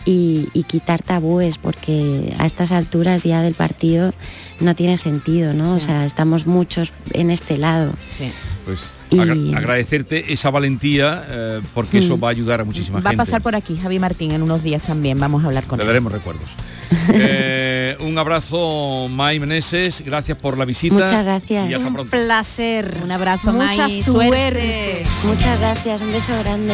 y, y quitar tabúes porque a estas alturas ya del partido no tiene sentido, ¿no? O sea, estamos muchos en este lado. Sí. Pues Y- agra- agradecerte esa valentía eh, porque eso Mm. va a ayudar a muchísima Va a gente. pasar por aquí Javi Martín en unos días también, vamos a hablar con Le él. daremos recuerdos. [laughs] Eh, un abrazo, May Meneses, gracias por la visita. Muchas gracias. Y hasta Un placer. Un abrazo, Mucha May, suerte. suerte. Muchas gracias, un beso grande.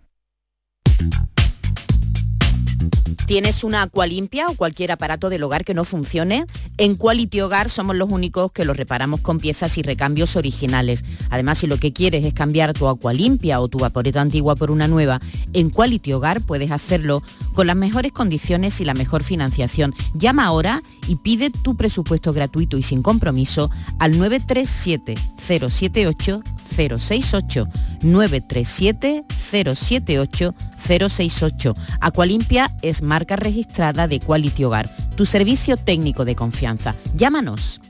Thank you ¿Tienes una Aqualimpia o cualquier aparato del hogar que no funcione? En Quality Hogar somos los únicos que los reparamos con piezas y recambios originales. Además, si lo que quieres es cambiar tu Aqualimpia o tu vaporeta antigua por una nueva, en Quality Hogar puedes hacerlo con las mejores condiciones y la mejor financiación. Llama ahora y pide tu presupuesto gratuito y sin compromiso al 937 078 068 937 078 068. Aqualimpia es marca registrada de Quality Hogar, tu servicio técnico de confianza. Llámanos.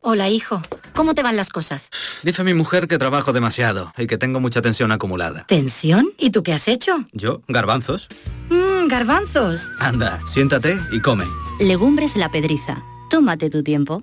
Hola, hijo. ¿Cómo te van las cosas? Dice mi mujer que trabajo demasiado y que tengo mucha tensión acumulada. ¿Tensión? ¿Y tú qué has hecho? ¿Yo? ¿Garbanzos? Mmm, garbanzos. Anda, siéntate y come. Legumbres la pedriza. Tómate tu tiempo.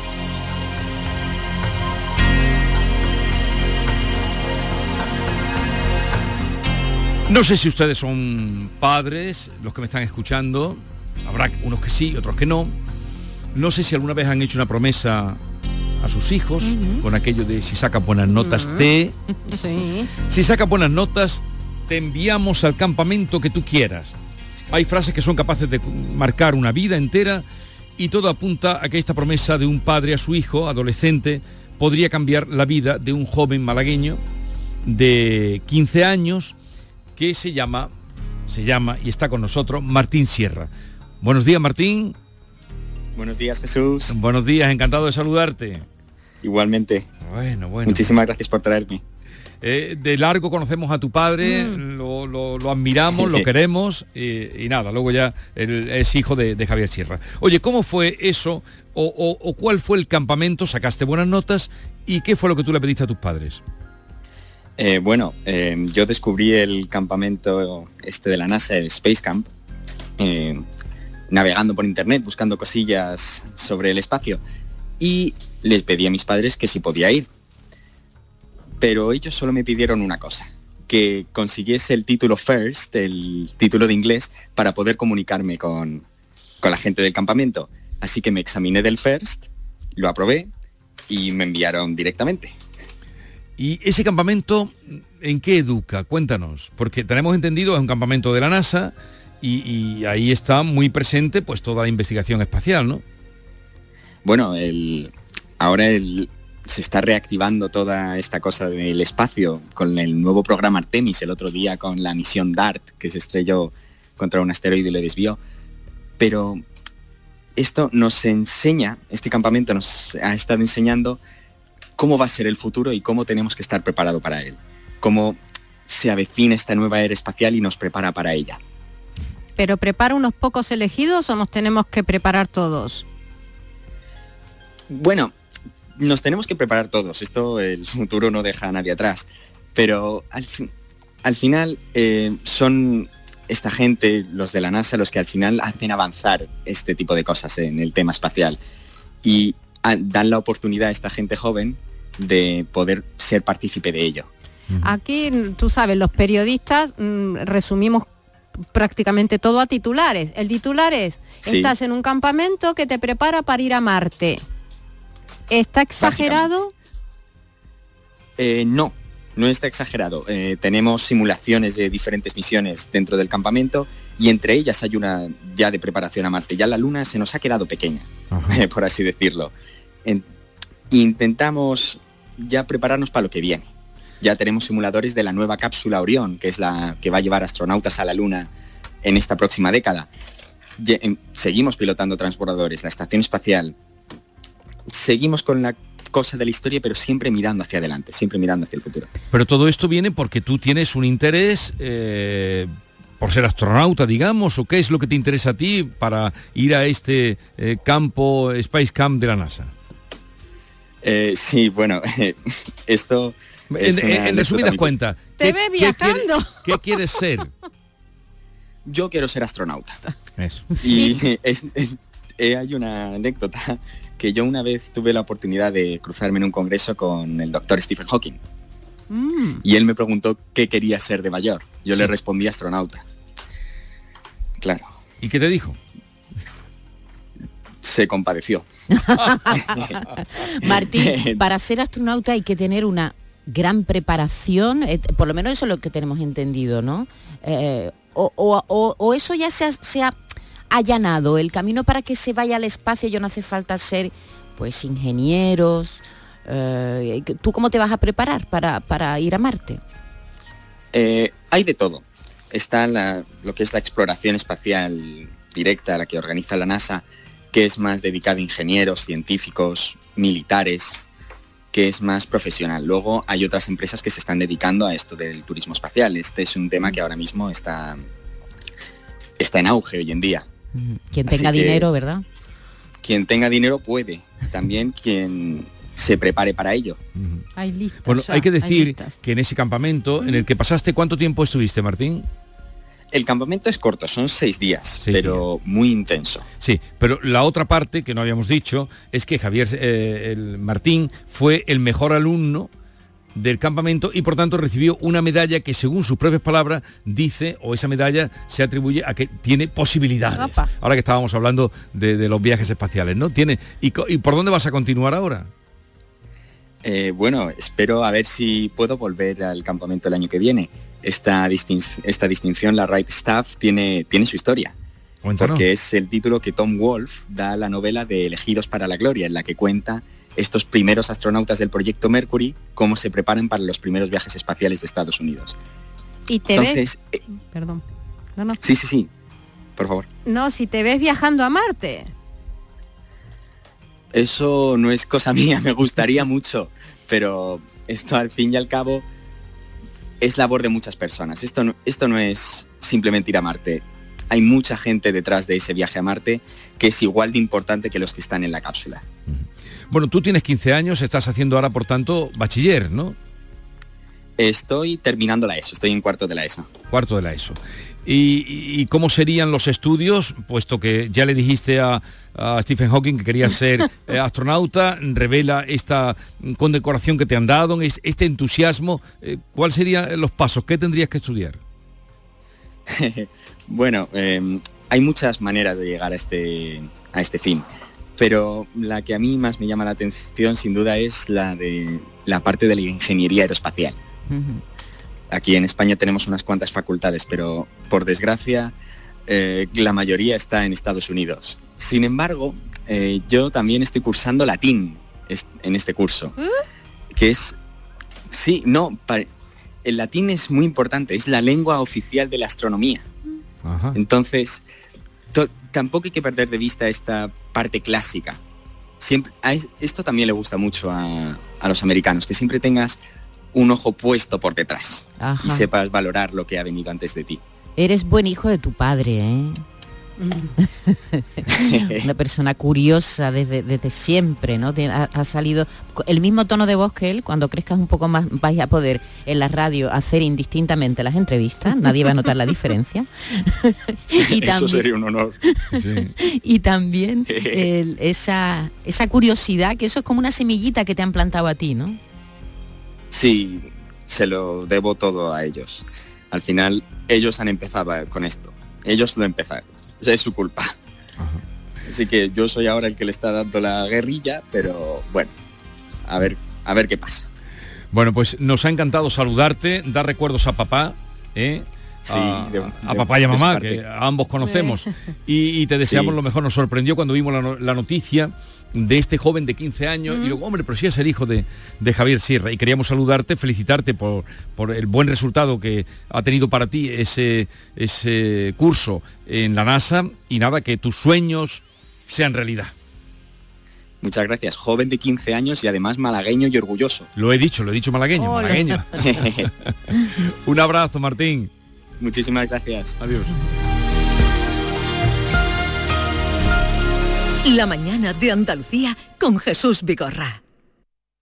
No sé si ustedes son padres, los que me están escuchando, habrá unos que sí, otros que no. No sé si alguna vez han hecho una promesa a sus hijos con aquello de si saca buenas notas te, Sí. [laughs] si saca buenas notas te enviamos al campamento que tú quieras. Hay frases que son capaces de marcar una vida entera y todo apunta a que esta promesa de un padre a su hijo, adolescente, podría cambiar la vida de un joven malagueño de 15 años que se llama, se llama y está con nosotros Martín Sierra. Buenos días Martín. Buenos días Jesús. Buenos días, encantado de saludarte. Igualmente. Bueno, bueno. Muchísimas gracias por traerme. Eh, de largo conocemos a tu padre, lo, lo- lo admiramos, lo [laughs] queremos y, y nada, luego ya él es hijo de, de Javier Sierra. Oye, ¿cómo fue eso o, o- o cuál fue el campamento? ¿Sacaste buenas notas? ¿Y qué fue lo que tú le pediste a tus padres? Eh, bueno, eh, yo descubrí el campamento este de la NASA, el Space Camp, eh, navegando por internet, buscando cosillas sobre el espacio. Y les pedí a mis padres que si podía ir. Pero ellos solo me pidieron una cosa, que consiguiese el título First, el título de inglés, para poder comunicarme con, con la gente del campamento. Así que me examiné del First, lo aprobé y me enviaron directamente. ¿Y ese campamento en qué educa? Cuéntanos, porque tenemos entendido es un campamento de la NASA y, ahí está muy presente pues toda la investigación espacial, ¿no? Bueno, ahora se está reactivando toda esta cosa del espacio con el nuevo programa Artemis el otro día con la misión DART que se estrelló contra un asteroide y lo desvió. Pero esto nos enseña, este campamento nos ha estado enseñando cómo va a ser el futuro y cómo tenemos que estar preparados para él. Cómo se avecina esta nueva era espacial y nos prepara para ella. ¿Pero prepara unos pocos elegidos o nos tenemos que preparar todos? Bueno, nos tenemos que preparar todos. Esto, el futuro no deja a nadie atrás. Pero al, fin- al final eh, son esta gente, los de la NASA, los que al final hacen avanzar este tipo de cosas en el tema espacial. Y ah, dan la oportunidad a esta gente joven de poder ser partícipe de ello. Aquí, tú sabes, los periodistas mm, resumimos prácticamente todo a titulares. El titular es, Sí. estás en un campamento que te prepara para ir a Marte. ¿Está exagerado? Eh, no, no está exagerado. Eh, tenemos simulaciones de diferentes misiones dentro del campamento y entre ellas hay una ya de preparación a Marte. Ya la Luna se nos ha quedado pequeña, [laughs] por así decirlo. En- intentamos ya prepararnos para lo que viene. Ya tenemos simuladores de la nueva cápsula Orión, que es la que va a llevar astronautas a la Luna en esta próxima década. Em, seguimos pilotando transbordadores, la estación espacial. Seguimos con la cosa de la historia, pero siempre mirando hacia adelante, siempre mirando hacia el futuro. Pero todo esto viene porque tú tienes un interés eh, por ser astronauta, digamos, o qué es lo que te interesa a ti para ir a este eh, campo, Space Camp de la NASA. Eh, sí, bueno, [laughs] esto... En, es en- en resumidas cuentas, Te ¿qué- ve qué quiere- viajando. ¿qué quieres ser? [laughs] Yo quiero ser astronauta. Eso. Y [laughs] es- es- eh, hay una anécdota que yo una vez tuve la oportunidad de cruzarme en un congreso con el doctor Stephen Hawking Mm. y él me preguntó qué quería ser de mayor. Yo le respondí astronauta. Claro, ¿Y qué te dijo? Se compadeció. [laughs] Martín, [laughs] para ser astronauta hay que tener una gran preparación, eh, por lo menos eso es lo que tenemos entendido, ¿no? Eh, o, o- o- o eso ya se ha, se ha allanado, el camino para que se vaya al espacio ya no hace falta ser pues ingenieros. eh, ¿Tú cómo te vas a preparar para, para ir a Marte? Hay de todo. Está la- lo que es la exploración espacial directa, la que organiza la NASA, que es más dedicada a ingenieros, científicos, militares, que es más profesional. Luego hay otras empresas que se están dedicando a esto del turismo espacial. Este es un tema que ahora mismo está, está en auge hoy en día. Quien Así tenga que- dinero, ¿verdad? Quien tenga dinero puede, también quien se prepare para ello. Hay listas. Bueno, ya, hay que decir que en ese campamento en el que pasaste, ¿cuánto tiempo estuviste, Martín? El campamento es corto, son seis días, pero muy intenso. Sí, pero la otra parte que no habíamos dicho es que Javier eh, el Martín fue el mejor alumno del campamento y por tanto recibió una medalla que según sus propias palabras dice o esa medalla se atribuye a que tiene posibilidades. Opa. Ahora que estábamos hablando de, de los viajes espaciales, ¿no? Tiene y por dónde vas a continuar ahora? Eh, bueno, espero a ver si puedo volver al campamento el año que viene. Esta, distin- esta distinción, la Right Staff, tiene, tiene su historia. Cuéntanos. Porque es el título que Tom Wolfe da a la novela de Elegidos para la Gloria, en la que cuenta estos primeros astronautas del proyecto Mercury, cómo se preparan para los primeros viajes espaciales de Estados Unidos. Y te Entonces, ves... Perdón. No, no. sí, sí, sí, por favor. No, si te ves viajando a Marte. Eso no es cosa [laughs] mía, me gustaría mucho, pero esto al fin y al cabo es labor de muchas personas. Esto no, esto no es simplemente ir a Marte. Hay mucha gente detrás de ese viaje a Marte que es igual de importante que los que están en la cápsula. Bueno, tú tienes 15 años, estás haciendo ahora por tanto bachiller, ¿no? Estoy terminando la ESO, estoy en cuarto de la ESO. Cuarto de la ESO. ¿Y, y cómo serían los estudios, puesto que ya le dijiste a, a Stephen Hawking que querías ser [laughs] eh, astronauta, revela esta condecoración que te han dado, es- este entusiasmo, eh, ¿cuáles serían los pasos? ¿Qué tendrías que estudiar? [laughs] bueno, eh, hay muchas maneras de llegar a este, a este fin, pero la que a mí más me llama la atención sin duda es la de la parte de la ingeniería aeroespacial. Aquí en España tenemos unas cuantas facultades, pero por desgracia eh, la mayoría está en Estados Unidos. Sin embargo, eh, yo también estoy cursando latín en este curso, que es, sí, no, el latín es muy importante, es la lengua oficial de la astronomía. Entonces, to- tampoco hay que perder de vista esta parte clásica siempre, a es- esto también le gusta mucho a, a los americanos, que siempre tengas un ojo puesto por detrás Ajá. y sepas valorar lo que ha venido antes de ti. Eres buen hijo de tu padre, ¿eh? [laughs] Una persona curiosa desde, desde siempre, ¿no? Tiene- Ha, ha salido el mismo tono de voz que él. Cuando crezcas un poco más vais a poder en la radio hacer indistintamente las entrevistas. Nadie va a notar la diferencia. [laughs] y Eso sería un honor. [laughs] y también el- esa, esa curiosidad, que eso es como una semillita que te han plantado a ti, ¿no? Sí, se lo debo todo a ellos. Al final, ellos han empezado con esto. Ellos lo empezaron. O sea, es su culpa. Así que yo soy ahora el que le está dando la guerrilla, pero bueno, a ver, a ver qué pasa. Bueno, pues nos ha encantado saludarte, dar recuerdos a papá, ¿eh? Sí, a, de- a de- papá y a mamá, que a ambos conocemos. Y, y te deseamos Sí. lo mejor. Nos sorprendió cuando vimos la noticia de este joven de 15 años y luego, hombre, pero sí es el hijo de, de Javier Sierra. Y queríamos saludarte, felicitarte por, por el buen resultado que ha tenido para ti ese, ese curso en la NASA y nada, que tus sueños sean realidad. Muchas gracias. Joven de 15 años y además malagueño y orgulloso. Lo he dicho, lo he dicho malagueño, malagueño. [laughs] [laughs] Un abrazo, Martín. Muchísimas gracias. Adiós. La mañana de Andalucía con Jesús Vigorra.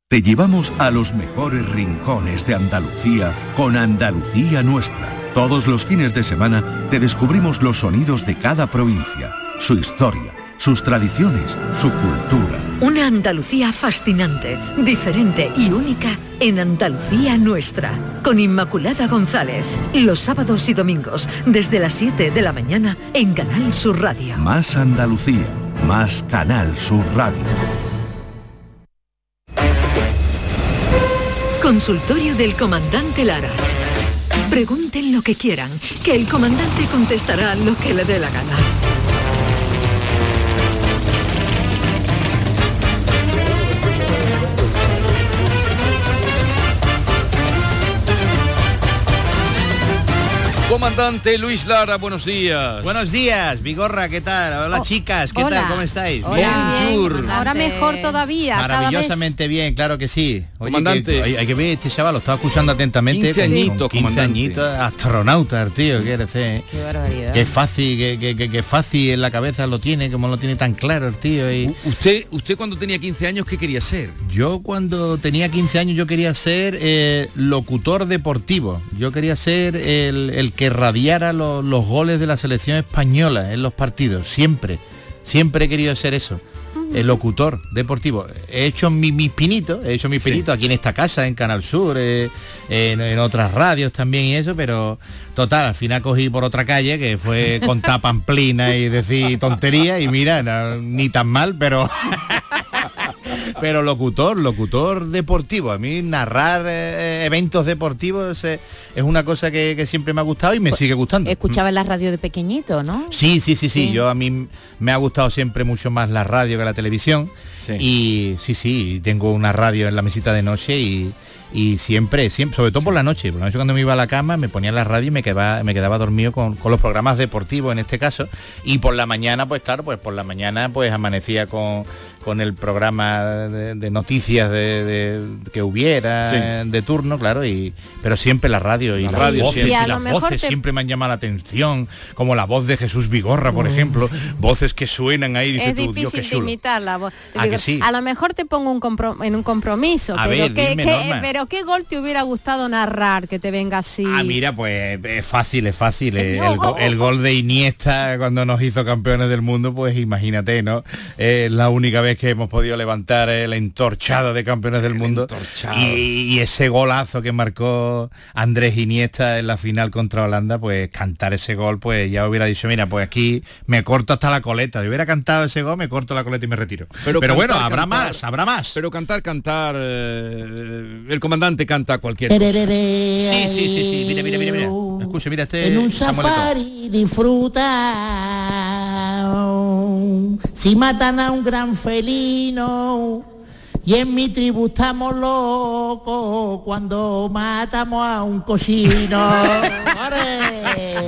Te llevamos a los mejores rincones de Andalucía con Andalucía Nuestra. Todos los fines de semana te descubrimos los sonidos de cada provincia, su historia, sus tradiciones, su cultura. Una Andalucía fascinante, diferente y única en Andalucía nuestra. Con Inmaculada González. Los sábados y domingos desde las 7 de la mañana en Canal Sur Radio. Más Andalucía, más Canal Sur Radio. Consultorio del comandante Lara. Pregunten lo que quieran, que el comandante contestará lo que le dé la gana. Comandante Luis Lara, buenos días. Buenos días, Vigorra, ¿qué tal? Hola chicas, ¿qué hola. tal? ¿Cómo estáis? Hola, bien. Ahora mejor todavía. cada vez- Maravillosamente bien, claro que sí. Oye, Comandante. que- hay, hay que ver este chaval, lo estaba escuchando atentamente. 15 con- con añitos, 15 comandante. añitos, astronauta, el tío, quiere ser. Qué barbaridad. Qué fácil, que fácil en la cabeza lo tiene, como lo tiene tan claro el tío. Y... Usted, usted cuando tenía 15 años, ¿qué quería ser? Yo cuando tenía 15 años yo quería ser eh, locutor deportivo. Yo quería ser el, el que radiara lo- los goles de la selección española en los partidos. Siempre, siempre he querido ser eso. El locutor deportivo. He hecho mi- mis pinitos, he hecho mis pinitos aquí en esta casa, en Canal Sur, eh, en, en otras radios también y eso, pero total, al final cogí por otra calle que fue contar [laughs] pamplina y decir tonterías y mira, no, ni tan mal, pero [laughs] pero locutor, locutor deportivo. A mí narrar eh, eventos deportivos eh, es una cosa que, que siempre me ha gustado y me sigue gustando. Escuchaba en la radio de pequeñito, ¿no? Sí, sí, sí, sí, Sí. Yo a mí me ha gustado siempre mucho más la radio que la televisión. Y sí, sí, tengo una radio en la mesita de noche y, y siempre, siempre, sobre todo por la noche. Por la noche cuando me iba a la cama me ponía la radio y me quedaba, me quedaba dormido con, con los programas deportivos en este caso. Y por la mañana, pues claro, pues por la mañana pues amanecía con, con el programa de, de noticias de, de- que hubiera Sí. de turno, claro, y pero siempre la radio y La las radio voces siempre. y las voces te- siempre me han llamado la atención, como la voz de Jesús Vigorra, por ejemplo, voces que suenan ahí, dice es tú, Dios, qué difícil de chulo. imitar la voz. ¿A que sí? A lo mejor te pongo un compro- en un compromiso, A pero, ver, ¿qué, dime, qué- Norma. Pero ¿qué gol te hubiera gustado narrar que te venga así? Ah, mira, pues es fácil, es fácil. eh. El, go- el gol de Iniesta cuando nos hizo campeones del mundo, pues imagínate, ¿no? Es la única vez que hemos podido levantar el entorchado de campeones del mundo. Y, y ese golazo que marcó Andrés Iniesta en la final contra Holanda, pues cantar ese gol, pues ya hubiera dicho, mira, pues aquí me corto hasta la coleta. Si hubiera cantado ese gol, me corto la coleta y me retiro. Pero, cantar, bueno, habrá cantar- más, habrá más. Pero cantar, cantar, eh, el comandante canta cualquier Sí, cosa. sí, sí, sí, mira, mira, mira, mira. Escucha, mira este En un safari disfruta si matan a un gran felino y en mi tribu estamos locos cuando matamos a un cochino.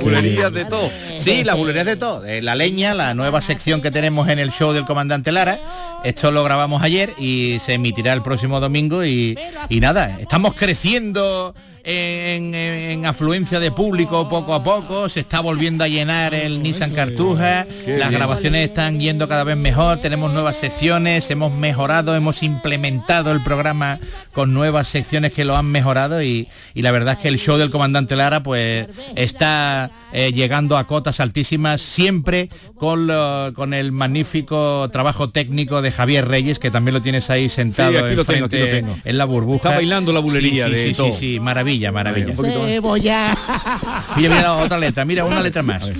Bulerías de todo. Sí, las bulerías de todo. Eh, la leña, la nueva sección que tenemos en el show del comandante Lara, Esto lo grabamos ayer y se emitirá el próximo domingo y, y nada, estamos creciendo en, en- en afluencia de público poco a poco, se está volviendo a llenar el Nissan Cartuja, las grabaciones están yendo cada vez mejor, tenemos nuevas secciones, hemos mejorado, hemos implementado el programa con nuevas secciones que lo han mejorado y, y la verdad es que el show del comandante Lara pues está eh, llegando a cotas altísimas siempre con, lo- con el magnífico trabajo técnico de Javier Reyes que también lo tienes ahí sentado Sí, aquí lo tengo, enfrente aquí lo tengo. en la burbuja Está bailando la bulería sí, sí, de sí, todo. sí, sí, maravilla maravilla. Cebolla. mira mira otra letra mira una letra más [laughs]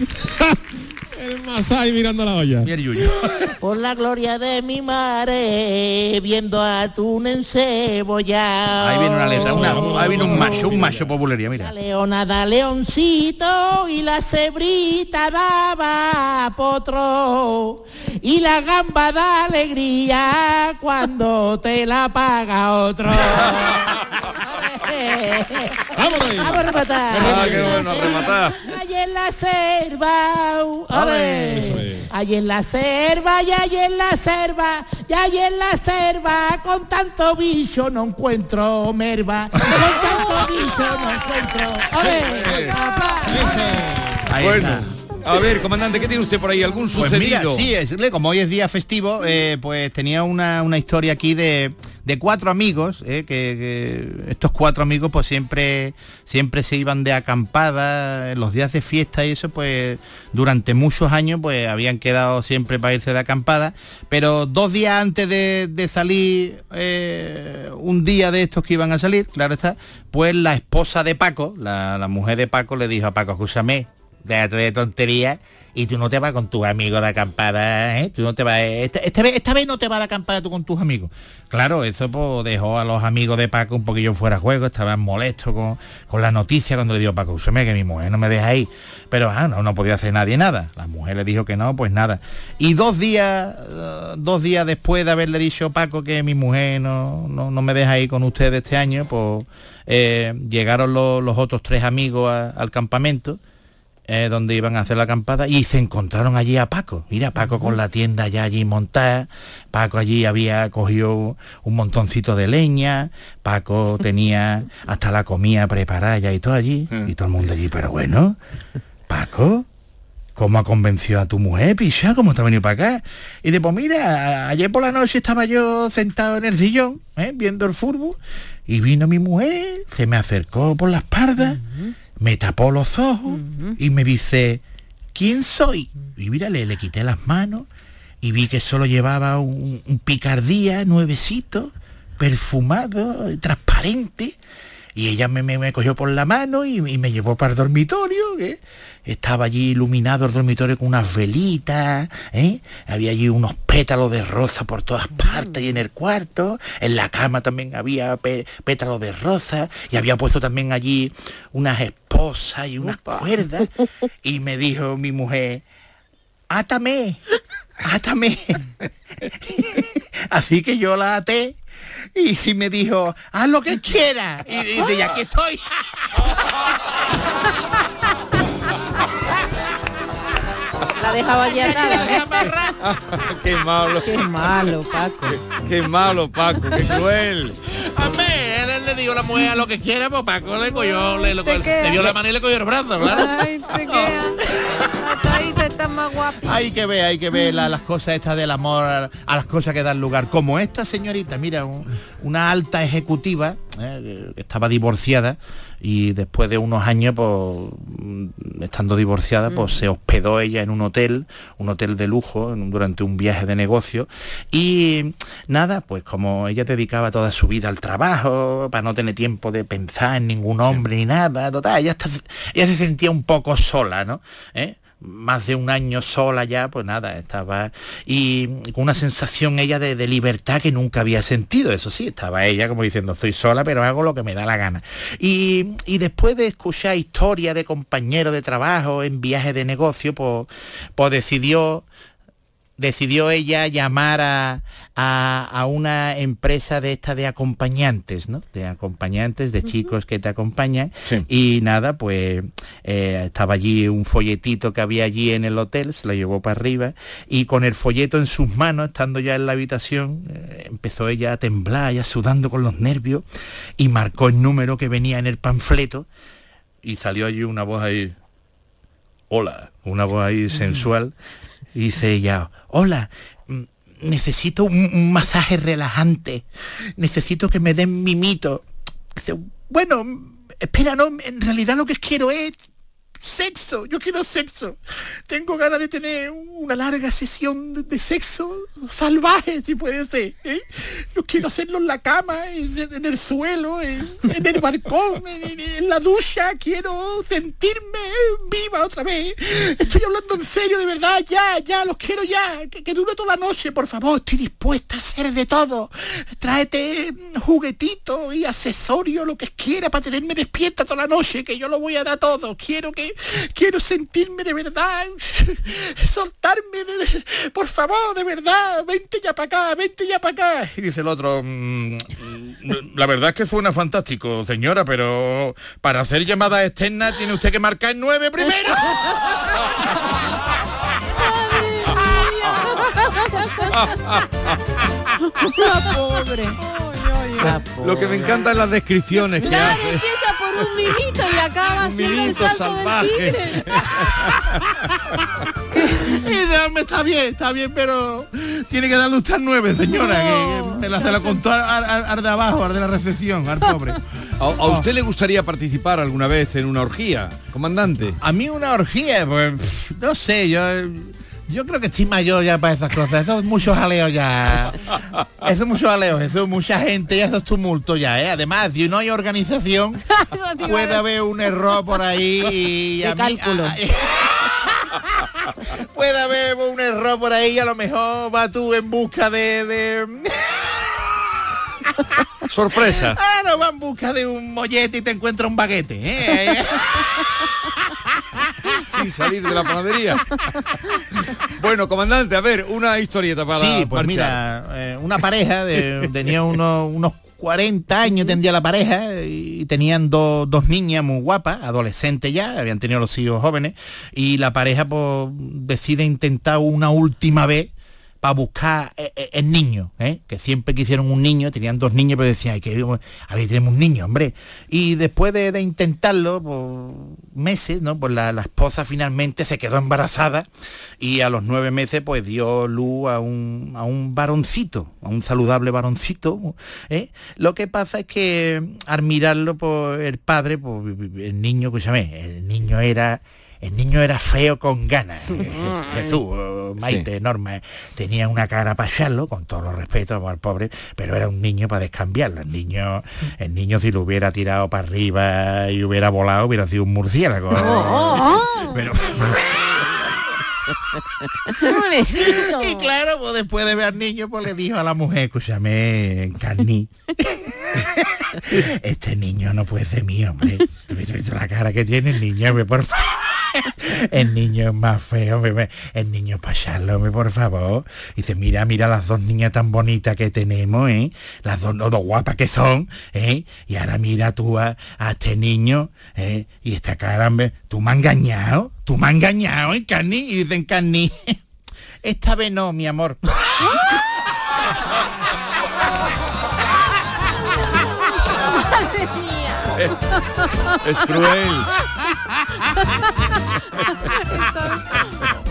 El Masai mirando la olla. [laughs] Por la gloria de mi madre, viendo atún en cebolla. ahí viene una letra una- ahí viene un macho un macho por bulería mira La leona da leoncito y la cebrita daba potro y la gamba da alegría cuando te la paga otro. [laughs] [laughs] ¡Vámonos! Vamos a rematar. Ah, qué bueno, a rematar. Allí en la selva, ole. Es. allí en la selva, y allí en la selva, y allí en la selva, con tanto bicho no encuentro merva, con tanto bicho no encuentro. Ole, papá. Ahí Bueno, está. a ver, comandante, ¿qué tiene usted por ahí? ¿Algún Pues sucedido? mira, sí, es, como hoy es día festivo, eh, pues tenía una, una historia aquí de, de cuatro amigos, eh, que, estos cuatro amigos pues siempre, siempre se iban de acampada en los días de fiesta y eso, pues durante muchos años pues habían quedado siempre para irse de acampada, pero dos días antes de, de salir, eh, un día de estos que iban a salir, claro está, pues la esposa de Paco, la, la mujer de Paco le dijo a Paco, escúchame, déjate de tonterías y tú no te vas con tus amigos de acampada, ¿eh? Tú no te vas, esta, esta vez, esta vez no te vas de acampada tú con tus amigos. Claro, eso pues dejó a los amigos de Paco un poquillo fuera de juego, estaban molestos con, con la noticia cuando le dijo Paco, usted que mi mujer no me deja ahí. Pero ah, no, no podía hacer nadie nada. La mujer le dijo que no, pues nada. Y dos días, eh, dos días después de haberle dicho Paco que mi mujer no, no, no me deja ir con ustedes este año, pues eh, llegaron los, otros tres amigos al campamento eh, donde iban a hacer la acampada y se encontraron allí a Paco. Mira, Paco con la tienda ya allí montada, Paco allí había cogido un montoncito de leña, Paco [laughs] tenía hasta la comida preparada ya y todo allí, y todo el mundo allí, pero bueno, Paco, ¿cómo ha convencido a tu mujer, picha? ¿Cómo te ha venido para acá? Y de pues mira, ayer por la noche estaba yo sentado en el sillón, ¿eh? viendo el fútbol, y vino mi mujer, se me acercó por la espalda, me tapó los ojos y me dice, ¿quién soy? Y mira, le, le quité las manos y vi que solo llevaba un, un picardía nuevecito, perfumado, transparente. Y ella me, me- me cogió por la mano y, y me llevó para el dormitorio. ¿eh? Estaba allí iluminado el dormitorio con unas velitas. ¿eh? Había allí unos pétalos de rosa por todas partes y en el cuarto. En la cama también había pe- pétalos de rosa. Y había puesto también allí unas esposas y unas cuerdas. [laughs] Y me dijo mi mujer, átame, átame. [laughs] Así que yo la até y, y me dijo, haz lo que quieras. Y y aquí estoy. La dejaba allí atada. [laughs] qué malo. Qué malo, Paco. Qué malo, Paco, qué cruel. Hombre, él le dijo a la mujer a lo que quiera, pues Paco le cogió, le, le- queda. le dio la mano y le cogió el brazo, claro. Ay, te queda. [laughs] Más guapo. Hay que ver, hay que ver la- las cosas estas del amor, a, a las cosas que dan lugar. Como esta señorita, mira, un- una alta ejecutiva, eh, estaba divorciada y después de unos años, pues, mm, estando divorciada, pues se hospedó ella en un hotel, un hotel de lujo, en durante un viaje de negocio. Y nada, pues como ella dedicaba toda su vida al trabajo, para no tener tiempo de pensar en ningún hombre ni nada, total, ella, está- ella se sentía un poco sola, ¿no? ¿Eh? Más de un año sola ya, pues nada, estaba y con una sensación ella de, libertad que nunca había sentido, eso sí, estaba ella como diciendo, estoy sola, pero hago lo que me da la gana. Y, y después de escuchar historias de compañeros de trabajo en viajes de negocio, pues, pues decidió decidió ella llamar a, a- a una empresa de esta de acompañantes, ¿no? De acompañantes, de chicos que te acompañan. Y nada, pues eh, estaba allí un folletito que había allí en el hotel, se lo llevó para arriba y con el folleto en sus manos, estando ya en la habitación, eh, empezó ella a temblar, ya sudando con los nervios y marcó el número que venía en el panfleto y salió allí una voz ahí, hola, una voz ahí sensual, y dice ella, hola, mm, necesito un, masaje relajante, necesito que me den mimito. Dice, bueno, espera, no, en realidad lo que quiero es sexo, yo quiero sexo. Tengo ganas de tener una larga sesión de, sexo salvaje, si puede ser. ¿eh? No quiero hacerlo en la cama, en, el suelo, en, el balcón, en, la ducha. Quiero sentirme viva otra vez. Estoy hablando en serio, de verdad, ya, ya, los quiero ya. Que, que dure toda la noche, por favor. Estoy dispuesta a hacer de todo. Tráete juguetitos y accesorios, lo que quiera, para tenerme despierta toda la noche, que yo lo voy a dar todo. Quiero que, quiero sentirme de verdad, soltarme, de- de- por favor, de verdad, vente ya para acá, vente ya para acá. Y dice el otro, "Mm, mm, la verdad es que suena fantástico, señora, pero para hacer llamadas externas tiene usted que marcar nueve primero. [laughs] La [laughs] [laughs] pobre. [laughs] Lo que me encantan las descripciones que Claro, hace. empieza por un mimito y acaba [laughs] haciendo el salto del salvaje. tigre. [laughs] Y no, me está bien, está bien, pero tiene que darle usted nueve, señora, que, que me la, se la contó al, al- al de abajo, al de la recepción, al pobre. ¿A, a usted le gustaría participar alguna vez en una orgía, comandante? A mí una orgía, pues no sé, yo yo creo que estoy mayor ya para esas cosas. Eso es mucho jaleo ya. Eso es mucho jaleo, eso es mucha gente y eso es tumulto ya, ¿eh? Además, si no hay organización, [laughs] [laughs] [laughs] puede haber un error por ahí y a mí- cálculo. a- puede haber un error por ahí y a lo mejor vas tú en busca de... de... Sorpresa. Ah, no, va en busca de un mollete y te encuentra un baguete. ¿eh? Sin salir de la panadería. Bueno, comandante, a ver, una historieta para Sí, pues marchar. mira, eh, una pareja de- tenía unos, unos 40 años tendría la pareja y tenían dos- dos niñas muy guapas, adolescentes ya, habían tenido los hijos jóvenes y la pareja pues decide intentar una última vez para buscar eh, eh, el niño, ¿eh? que siempre quisieron un niño, tenían dos niños, pero decían, ay, que a tenemos un niño, hombre. Y después de, intentarlo, por meses, ¿no? Pues la, la esposa finalmente se quedó embarazada y a los nueve meses pues dio luz a un, a un varoncito, a un saludable varoncito. ¿eh? Lo que pasa es que al mirarlo, pues el padre, pues el niño, escúchame, el niño era el niño era feo con ganas. [laughs] Jesús, eh, Maite, Norma, tenía una cara para echarlo, con todos los respetos al pobre, pero era un niño para descambiarlo. El niño, el niño si lo hubiera tirado para arriba y hubiera volado, hubiera sido un murciélago. Pero, [laughs] y claro, pues después de ver al niño, pues le dijo a la mujer, escúchame, Carni, [laughs] [laughs] este niño no puede ser mío, hombre. ¿Tú has visto la cara que tiene el niño, por favor? [laughs] El niño es más feo, hombre, el niño echarlo, hombre, por favor. Dice, mira, mira las dos niñas tan bonitas que tenemos, ¿eh? Las dos, las dos guapas que son, ¿eh? Y ahora mira tú a, a este niño, ¿eh? Y esta cara, hombre, tú me has engañado, tú me has engañado, ¿eh, Carni? Y dicen, Carni, [laughs] esta vez no, mi amor. Es cruel.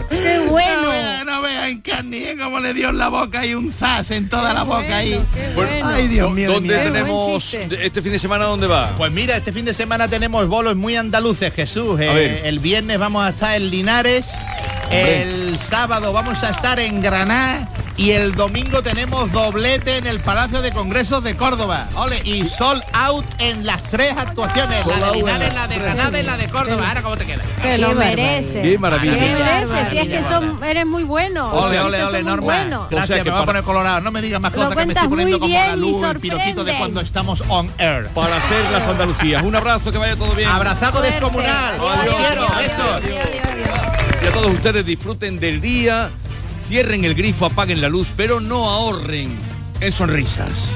¡Qué bueno! No vea, no vea en Carni, como le dio en la boca y un zas en toda la boca ahí. Bueno, Ay, Dios mío. de ¿Dónde tenemos este fin de semana? ¿Dónde va? Pues mira, este fin de semana tenemos bolos muy andaluces, Jesús. Eh, el viernes vamos a estar en Linares, Hombre. el sábado vamos a estar en Granada y el domingo tenemos doblete en el Palacio de Congresos de Córdoba. Ole, y sold out en las tres actuaciones, la de en Linares, la de. Granada y la de Córdoba. Ahora, ¿cómo te queda? Que lo merece. Qué maravilla. Que merece, si es que son, eres muy bueno. Ole, ole, ole, Norma. Gracias, O sea que me va a poner colorado. No me digas más Lo cosas que me estoy poniendo muy como la bien y luz, el pirotito de cuando estamos on air. Para hacer las Andalucías. Un abrazo, que vaya todo bien. Abrazazo Suerte. descomunal. Adiós, Os quiero, adiós, besos. adiós, adiós, adiós. Y a todos ustedes disfruten del día cierren el grifo, apaguen la luz, pero no ahorren en sonrisas.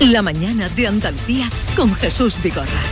La mañana de Andalucía con Jesús Vigorra.